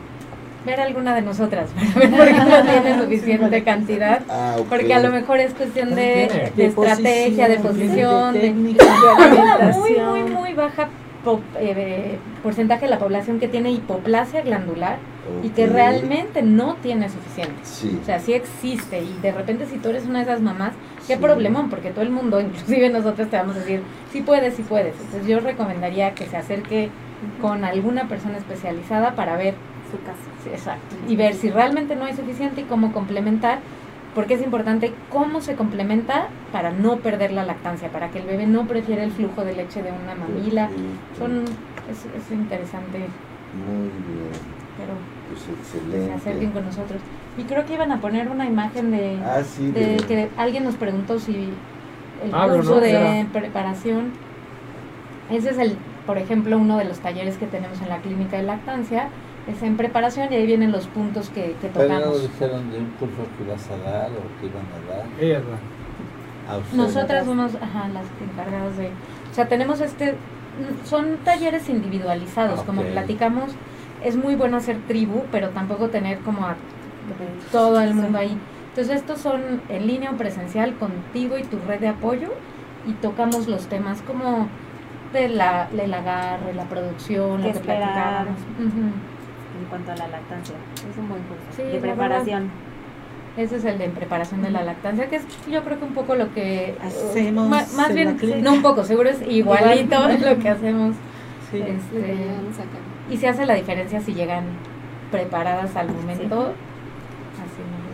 ver alguna de nosotras para ver por qué no tiene suficiente cantidad. Ah, porque a lo mejor es cuestión de, estrategia, de posición, de, técnica, de muy, muy, muy baja eh, porcentaje de la población que tiene hipoplasia glandular y que realmente no tiene suficiente. O sea, sí existe y de repente si tú eres una de esas mamás, qué problemón, porque todo el mundo, inclusive nosotros te vamos a decir, sí puedes, sí puedes. Entonces yo recomendaría que se acerque con alguna persona especializada para ver su caso. exacto. Y ver si realmente no hay suficiente y cómo complementar, porque es importante cómo se complementa para no perder la lactancia, para que el bebé no prefiera el flujo de leche de una mamila. Son, es, es interesante. Muy bien. Pero pues se acerquen con nosotros. Y creo que iban a poner una imagen de, ah, de, que alguien nos preguntó si el ah, curso de preparación. Ese es el, por ejemplo, uno de los talleres que tenemos en la clínica de lactancia es en preparación y ahí vienen los puntos que, que tocamos. ¿Pero dijeron de un curso que ibas a dar o que iban a dar? Ellas Nosotras somos ajá, las encargadas de... O sea, tenemos este... Son talleres individualizados, como platicamos. Es muy bueno hacer tribu, pero tampoco tener como a todo el mundo ahí. Entonces estos son en línea o presencial contigo y tu red de apoyo y tocamos los temas como de la, del agarre, la producción, lo que platicamos en cuanto a la lactancia. Es un buen curso de preparación. Ese es el de preparación de la lactancia, que es yo creo que un poco lo que hacemos. más, bien, no un poco, seguro es igualito lo que hacemos. Sí. Este, y se hace la diferencia si llegan preparadas al momento. Así no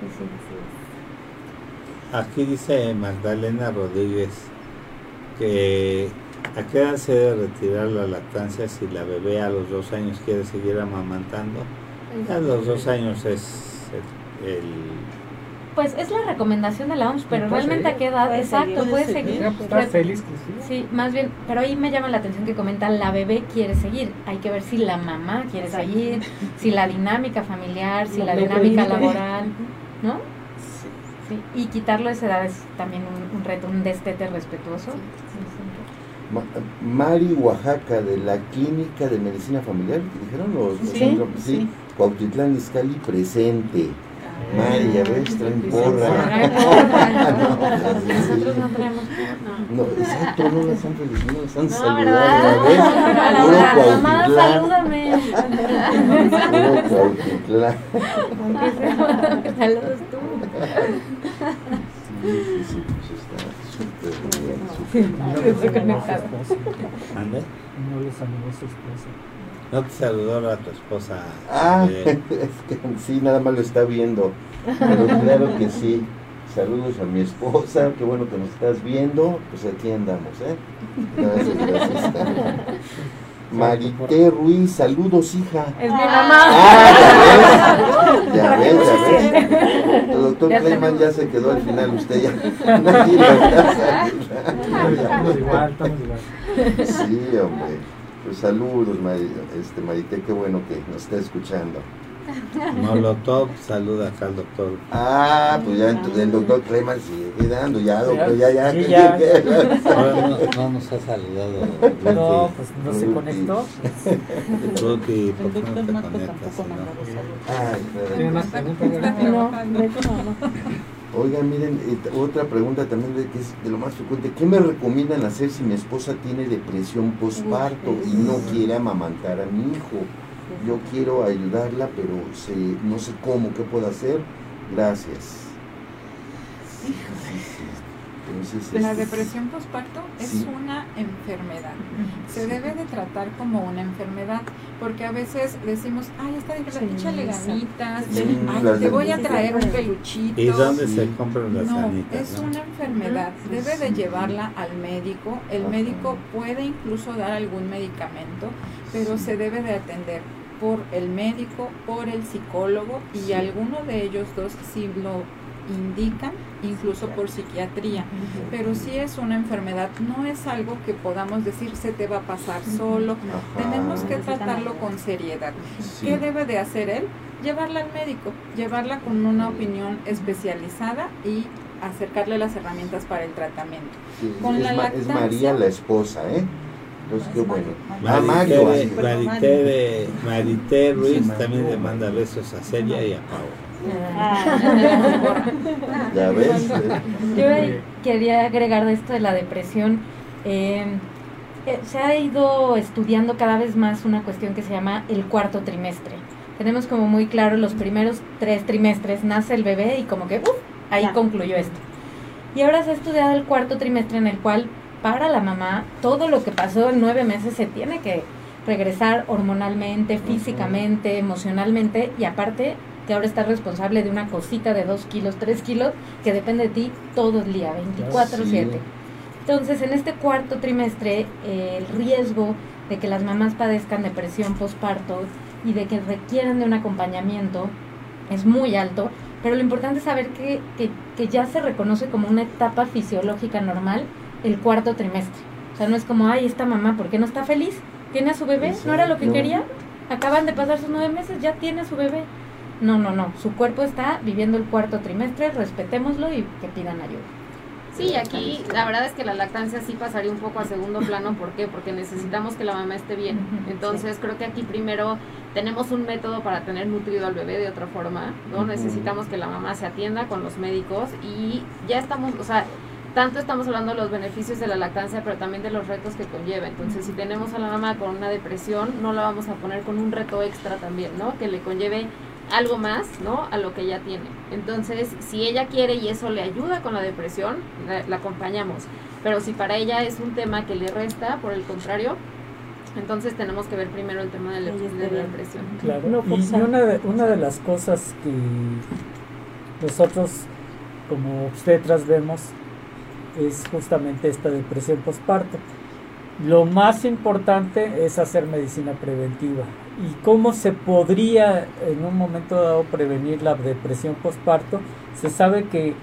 sí, sí, sí. Aquí dice Magdalena Rodríguez que ¿A qué edad se debe retirar la lactancia si la bebé a los dos años quiere seguir amamantando? A los dos años es el, Pues es la recomendación de la OMS, pero realmente a qué edad, exacto, puede seguir. Está feliz sí. más bien, pero ahí me llama la atención que comenta la bebé quiere seguir. Hay que ver si la mamá quiere seguir, si la dinámica familiar, si la dinámica laboral, ¿no? Sí. Y quitarlo a esa edad es también un, reto, un destete respetuoso. Mari Oaxaca de la Clínica de Medicina Familiar, dijeron los, los sí, sí. Cuautitlán Izcalli presente. Mari, ya ves, traen porra. Nosotros no traemos No, exacto, no las han felicitado, no las han saludado. ¿ves? Mamá, salúdame. Saludos tú. Sí, sí, sí, pues está súper bien. No le saludó su esposa. No te saludó a tu esposa. Ah, es que sí, nada más lo está viendo. Pero claro que sí. Saludos a mi esposa, qué bueno que nos estás viendo. Pues aquí andamos, ¿eh? Gracias, gracias. Marité Ruiz, saludos, hija. Es mi mamá. Ah, ya ves, ya ves, ya ves. El doctor Clayman ya se quedó al final, usted ya. No Estamos igual, estamos igual. Sí, hombre. Pues saludos, este, Marité, qué bueno que nos está escuchando. Molotov saluda acá al doctor. Ah, pues ya entonces el doctor Clayman sigue dando, ya, doctor, ya, ya. Sí, ya. No, no, nos ha saludado. No, pues no se conectó. Ruti, ¿por qué no te conectas? Ay, no, no, no. Oigan, miren, otra pregunta también de que es de lo más frecuente. ¿Qué me recomiendan hacer si mi esposa tiene depresión postparto y no quiere amamantar a mi hijo? Yo quiero ayudarla, pero no sé cómo, qué puedo hacer. Gracias. La depresión postparto es una enfermedad. Se debe de tratar como una enfermedad, porque a veces decimos, ay, está difícil, échale ganitas, te voy a traer un peluchito. ¿Y dónde se compran las no, ganitas? Es una enfermedad, debe de llevarla al médico. El médico puede incluso dar algún medicamento, pero se debe de atender por el médico, por el psicólogo y alguno de ellos dos si lo indican, incluso por psiquiatría. Pero si es una enfermedad, no es algo que podamos decir se te va a pasar solo. Tenemos que tratarlo con seriedad. ¿Qué debe de hacer él? Llevarla al médico, llevarla con una opinión especializada y acercarle las herramientas para el tratamiento. con es, la es María la esposa, ¿eh? Entonces, qué bueno. Ah, Mario. Marité, Marité Ruiz también le manda besos a Celia y a Pau. Ah. ya ves. Yo quería agregar de esto de la depresión. Eh, eh, se ha ido estudiando cada vez más una cuestión que se llama el cuarto trimestre. Tenemos como muy claro los primeros tres trimestres, nace el bebé y como que ¡uf! ahí concluyó esto. Y ahora se ha estudiado el cuarto trimestre en el cual para la mamá, todo lo que pasó en nueve meses se tiene que regresar hormonalmente, físicamente, emocionalmente y aparte que ahora estás responsable de una cosita de dos kilos, tres kilos que depende de ti todo el día, 24/7. Entonces, en este cuarto trimestre, eh, el riesgo de que las mamás padezcan depresión postparto y de que requieran de un acompañamiento es muy alto, pero lo importante es saber que, que, que ya se reconoce como una etapa fisiológica normal el cuarto trimestre. O sea, no es como, ay, esta mamá, ¿por qué no está feliz? ¿Tiene a su bebé? ¿No era lo que quería? Acaban de pasar sus nueve meses, ya tiene a su bebé. No, no, no. Su cuerpo está viviendo el cuarto trimestre, respetémoslo y que pidan ayuda. Sí, aquí la verdad es que la lactancia sí pasaría un poco a segundo plano. ¿Por qué? Porque necesitamos que la mamá esté bien. Entonces creo que aquí primero tenemos un método para tener nutrido al bebé de otra forma, ¿no? Necesitamos que la mamá se atienda con los médicos y ya estamos, o sea, tanto estamos hablando de los beneficios de la lactancia, pero también de los retos que conlleva. Entonces, si tenemos a la mamá con una depresión, no la vamos a poner con un reto extra también, ¿no? Que le conlleve algo más, ¿no? A lo que ella tiene. Entonces, si ella quiere y eso le ayuda con la depresión, la, acompañamos. Pero si para ella es un tema que le resta, por el contrario, entonces tenemos que ver primero el tema de la, depresión. Claro. y una de, una de las cosas que nosotros como obstetras vemos es justamente esta depresión postparto. lo más importante es hacer medicina preventiva. ¿Y cómo se podría en un momento dado prevenir la depresión postparto? Se sabe que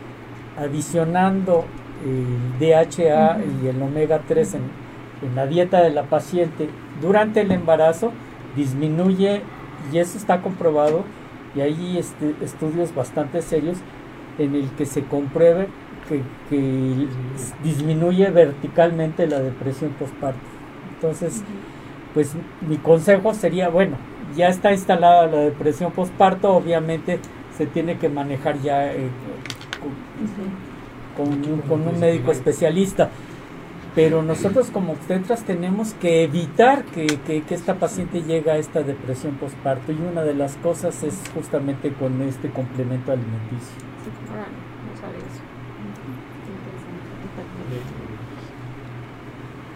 adicionando el DHA y el omega 3 en, en la dieta de la paciente durante el embarazo disminuye, y eso está comprobado, y hay este, estudios bastante serios en el que se compruebe que, disminuye verticalmente la depresión postparto. Entonces, pues mi consejo sería, bueno, ya está instalada la depresión postparto, obviamente se tiene que manejar ya eh, con, un médico especialista. Pero nosotros como obstetras tenemos que evitar que, esta paciente llegue a esta depresión postparto y una de las cosas es justamente con este complemento alimenticio.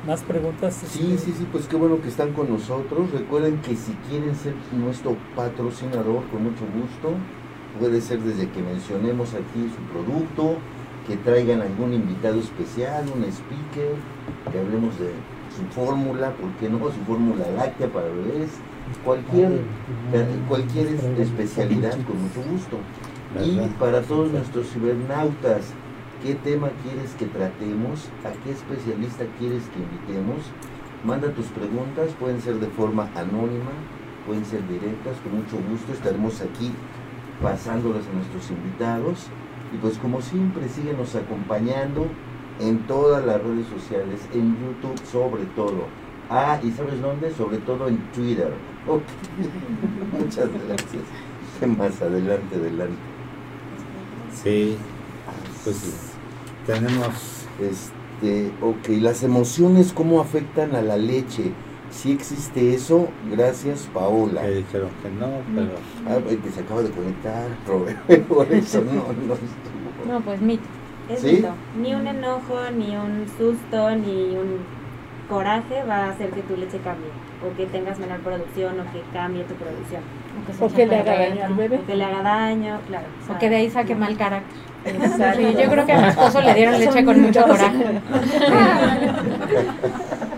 ¿Más preguntas? Sí, sí, sí, pues qué bueno que están con nosotros. Recuerden que si quieren ser nuestro patrocinador, con mucho gusto, puede ser desde que mencionemos aquí su producto, que traigan algún invitado especial, un speaker, que hablemos de su fórmula, ¿por qué no? Su fórmula láctea para bebés, cualquier, cualquier especialidad, con mucho gusto. Y para todos nuestros cibernautas, ¿Qué tema quieres que tratemos? ¿A qué especialista quieres que invitemos? Manda tus preguntas, pueden ser de forma anónima, pueden ser directas, con mucho gusto estaremos aquí pasándolas a nuestros invitados. Y pues como siempre, síguenos acompañando en todas las redes sociales, en YouTube sobre todo. Ah, ¿y sabes dónde? Sobre todo en Twitter. Muchas gracias. Más adelante, adelante. Sí, pues tenemos, este, ok, las emociones, ¿cómo afectan a la leche? Si existe eso, gracias Paola. Me dijeron que no, pero... Ah, que se acaba de conectar, Robert, por eso no, no estuvo. No, pues mito. Es mito. Ni un enojo, ni un susto, ni un coraje va a hacer que tu leche cambie, o que tengas menor producción, o que cambie tu producción. O que, le haga daño al bebé. O que le haga daño, claro. O, que de ahí saque mal carácter. Sí, yo creo que a mi esposo le dieron leche con mucho coraje.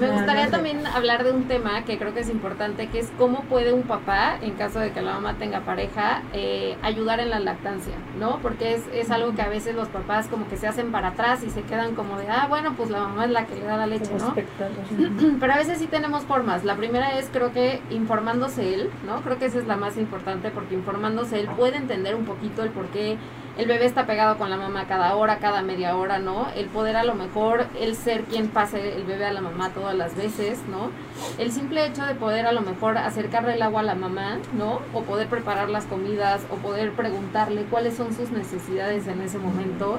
Me gustaría también hablar de un tema que creo que es importante, que es cómo puede un papá, en caso de que la mamá tenga pareja, eh, ayudar en la lactancia, ¿no? Porque es, es algo que a veces los papás como que se hacen para atrás y se quedan como de, ah, bueno, pues la mamá es la que le da la leche, ¿no? Pero a veces sí tenemos formas. La primera es, creo que informándose él, ¿no? Creo que esa es la más importante porque informándose él puede entender un poquito el por qué el bebé está pegado con la mamá cada hora, cada media hora, ¿no? El poder a lo mejor, el ser quien pase el bebé a la mamá todas las veces, ¿no? El simple hecho de poder a lo mejor acercarle el agua a la mamá, ¿no? O poder preparar las comidas, o poder preguntarle cuáles son sus necesidades en ese momento.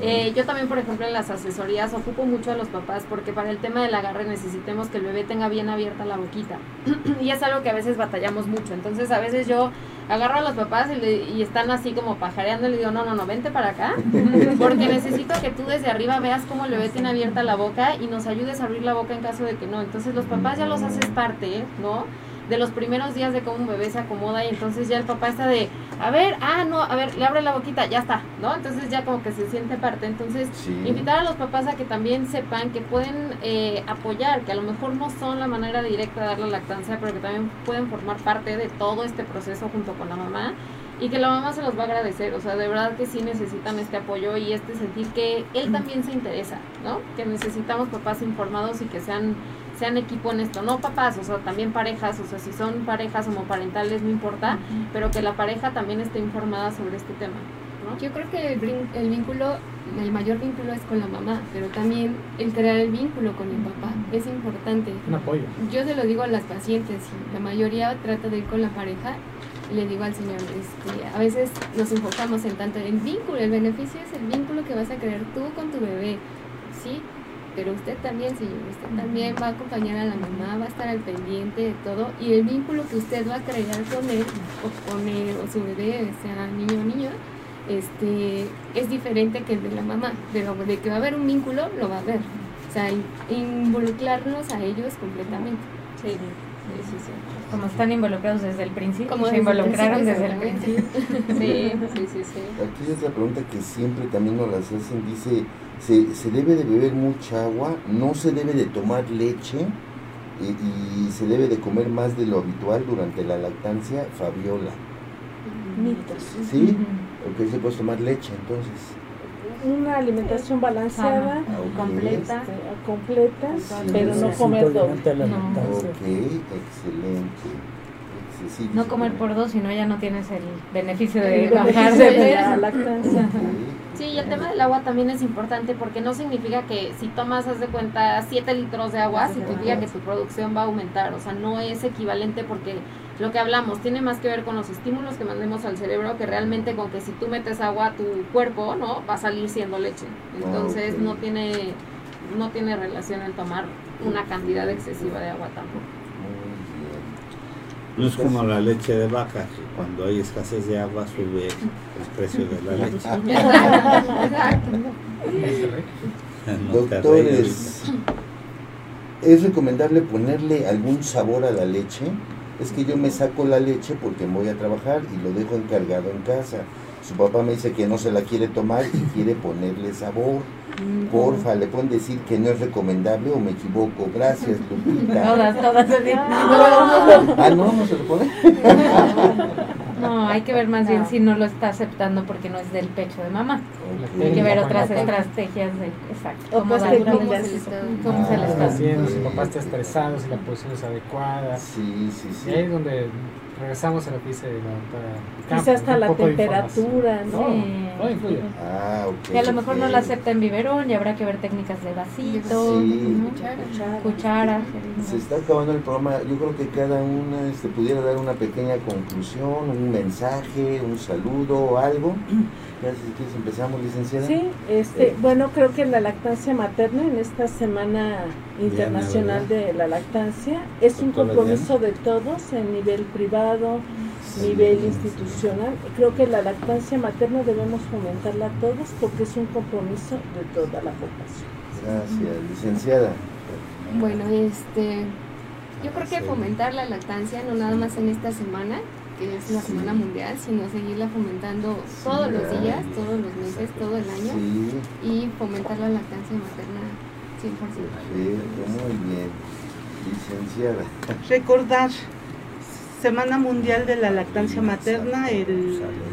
Eh, yo también, por ejemplo, en las asesorías ocupo mucho a los papás porque para el tema del agarre necesitemos que el bebé tenga bien abierta la boquita. y es algo que a veces batallamos mucho. Entonces, a veces yo agarro a los papás y, están así como pajareando y le digo, no, no, no, vente para acá, porque necesito que tú desde arriba veas cómo el bebé tiene abierta la boca y nos ayudes a abrir la boca en caso de que no. Entonces los papás ya los haces parte, ¿no? de los primeros días de cómo un bebé se acomoda y entonces ya el papá está de, a ver, ah, no, a ver, le abre la boquita, ya está, ¿no? Entonces ya como que se siente parte. Entonces, invitar a los papás a que también sepan que pueden eh, apoyar, que a lo mejor no son la manera directa de dar la lactancia, pero que también pueden formar parte de todo este proceso junto con la mamá y que la mamá se los va a agradecer, o sea, de verdad que sí necesitan este apoyo y este sentir que él también se interesa, ¿no? Que necesitamos papás informados y que sean sean equipo en esto, no papás, o sea, también parejas, o sea, si son parejas homoparentales, no importa, pero que la pareja también esté informada sobre este tema. ¿no? Yo creo que el, vínculo, el mayor vínculo es con la mamá, pero también el crear el vínculo con el papá es importante. Un apoyo. Yo se lo digo a las pacientes, la mayoría trata de ir con la pareja, le digo al Señor, este, a veces nos enfocamos en tanto el vínculo, el beneficio es el vínculo que vas a crear tú con tu bebé, ¿sí? Pero usted también, señor, usted también va a acompañar a la mamá, va a estar al pendiente de todo y el vínculo que usted va a crear con él o con él o su bebé, sea niño o niña, este, es diferente que el de la mamá, pero de que va a haber un vínculo, lo va a haber. O sea, involucrarnos a ellos completamente. Sí. Como están involucrados desde el principio, como se involucraron desde el principio. sí, sí, sí, sí. Aquí hay otra pregunta que siempre también nos las hacen, dice, ¿se, ¿se debe de beber mucha agua? ¿No se debe de tomar leche? y, se debe de comer más de lo habitual durante la lactancia, Fabiola. Mitos. ¿Sí? Porque se puede tomar leche entonces. Una alimentación balanceada, ah, completa, este, completa pero no comer doble. Ok, excelente. No comer por dos, sino ya no tienes el beneficio de bajar de la lactancia. Sí, y el tema del agua también es importante porque no significa que si tomas, haz de cuenta, 7 litros de agua, significa que tu producción va a aumentar. O sea, no es equivalente porque lo que hablamos tiene más que ver con los estímulos que mandemos al cerebro que realmente con que si tú metes agua a tu cuerpo, ¿no? Va a salir siendo leche. Entonces no tiene no tiene relación el tomar una cantidad excesiva de agua tampoco. No es como la leche de vaca, que cuando hay escasez de agua sube el precio de la leche. Doctores, ¿es recomendable ponerle algún sabor a la leche? Es que yo me saco la leche porque voy a trabajar y lo dejo encargado en casa. Su papá me dice que no se la quiere tomar y quiere ponerle sabor. Porfa, le pueden decir que no es recomendable o me equivoco. Gracias, Lupita. Todas, todas. Ah, no, no se lo pone. No, hay que ver más bien si no lo está aceptando porque no es del pecho de mamá. Hay que ver otras estrategias de, exacto. ¿Cómo, se, le está haciendo? Si papá está estresado, si la posición es adecuada. Sí, sí, sí. Y ahí es donde regresamos a lo que dice la doctora. Quizás hasta la temperatura, ¿no? Sí. influye. Ah, ok. Que a lo mejor no la acepta en biberón y habrá que ver técnicas de vasito, sí. cuchara. cuchara. Se está acabando el programa. Yo creo que cada una este, pudiera dar una pequeña conclusión, un mensaje, un saludo o algo. Si empezamos, licenciada. Sí, este, eh. bueno, creo que la lactancia materna en esta Semana Internacional de la Lactancia es un compromiso de todos en nivel privado, nivel institucional. Creo que la lactancia materna debemos fomentarla a todos porque es un compromiso de toda la población. Gracias, licenciada. Bueno, este, yo creo que fomentar la lactancia no nada más en esta semana, que es la Semana Mundial, sino seguirla fomentando todos los días, todos los meses, todo el año y fomentar la lactancia materna 100%. muy bien. Licenciada. Recordar Semana Mundial de la Lactancia Materna,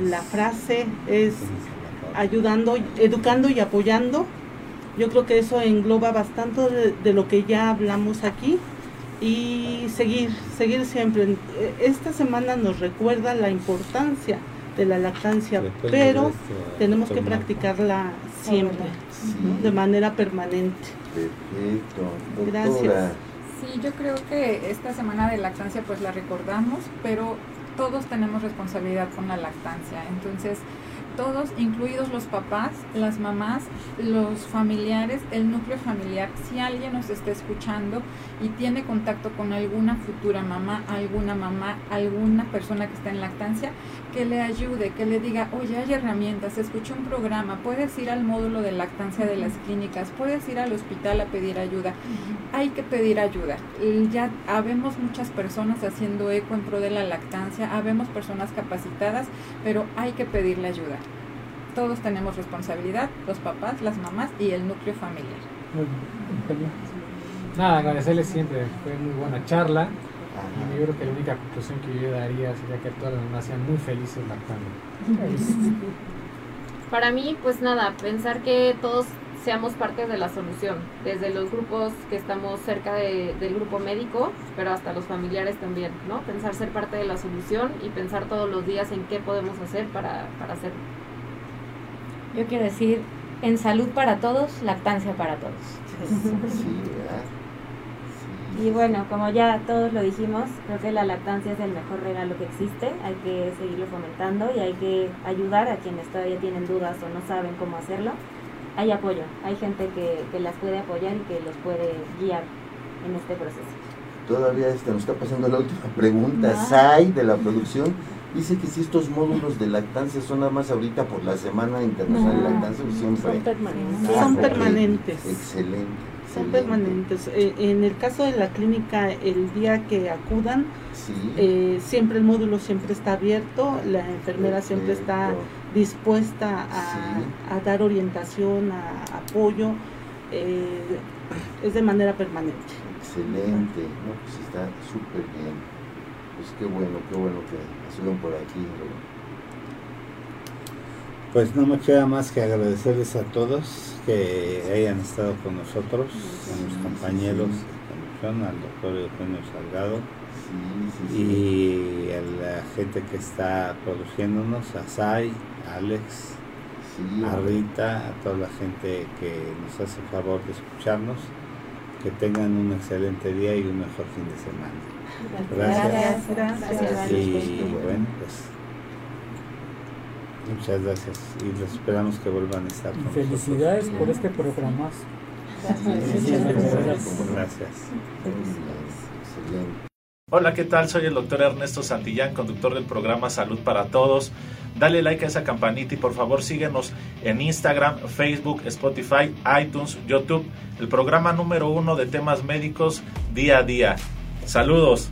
la frase es ayudando, educando y apoyando. Yo creo que eso engloba bastante de lo que ya hablamos aquí y seguir, seguir siempre. Esta semana nos recuerda la importancia de la lactancia, pero tenemos que practicarla siempre, de manera permanente. Perfecto. Gracias. Sí, yo creo que esta semana de lactancia pues la recordamos, pero todos tenemos responsabilidad con la lactancia. Entonces, todos, incluidos los papás, las mamás, los familiares, el núcleo familiar, si alguien nos está escuchando y tiene contacto con alguna futura mamá, alguna mamá, alguna persona que está en lactancia, que le ayude, que le diga, oye, hay herramientas, escuché un programa, puedes ir al módulo de lactancia de las clínicas, puedes ir al hospital a pedir ayuda. Hay que pedir ayuda. Ya habemos muchas personas haciendo eco en pro de la lactancia, habemos personas capacitadas, pero hay que pedirle ayuda. Todos tenemos responsabilidad, los papás, las mamás y el núcleo familiar. Nada, agradecerles siempre, fue muy buena charla. Y yo creo que la única conclusión que yo daría sería que todas las mamás sean muy felices lactando. Para mí, pues nada, pensar que todos seamos parte de la solución, desde los grupos que estamos cerca del grupo médico, pero hasta los familiares también, ¿no? Pensar ser parte de la solución y pensar todos los días en qué podemos hacer para, para hacerlo. Yo quiero decir, en salud para todos, lactancia para todos. Y bueno, como ya todos lo dijimos, creo que la lactancia es el mejor regalo que existe, hay que seguirlo fomentando y hay que ayudar a quienes todavía tienen dudas o no saben cómo hacerlo. Hay apoyo, hay gente que, que las puede apoyar y que los puede guiar en este proceso. Todavía este, nos está pasando la última pregunta. Sai de la producción dice que si estos módulos de lactancia son nada más ahorita por la Semana Internacional de Lactancia, siempre. Son permanentes. Son permanentes. Excelente. Son permanentes. Eh, en el caso de la clínica, el día que acudan, eh, siempre el módulo siempre está abierto, la enfermera siempre está dispuesta a, dar orientación, a, apoyo, eh, es de manera permanente. Excelente, no, pues está súper bien. Pues qué bueno, qué bueno que por aquí. Pues no me queda más que agradecerles a todos que hayan estado con nosotros, a mis compañeros de al doctor Eugenio Salgado y a la gente que está produciéndonos, a Sai, a Alex, a Rita, a toda la gente que nos hace el favor de escucharnos. Que tengan un excelente día y un mejor fin de semana. Gracias. Gracias. Y bueno, pues muchas gracias y los esperamos que vuelvan a estar con Felicidades por este programa. Gracias. gracias. Hola, ¿qué tal? Soy el doctor Ernesto Santillán, conductor del programa Salud para Todos. Dale like a esa campanita y por favor síguenos en Instagram, Facebook, Spotify, iTunes, YouTube, el programa número uno de temas médicos día a día. Saludos.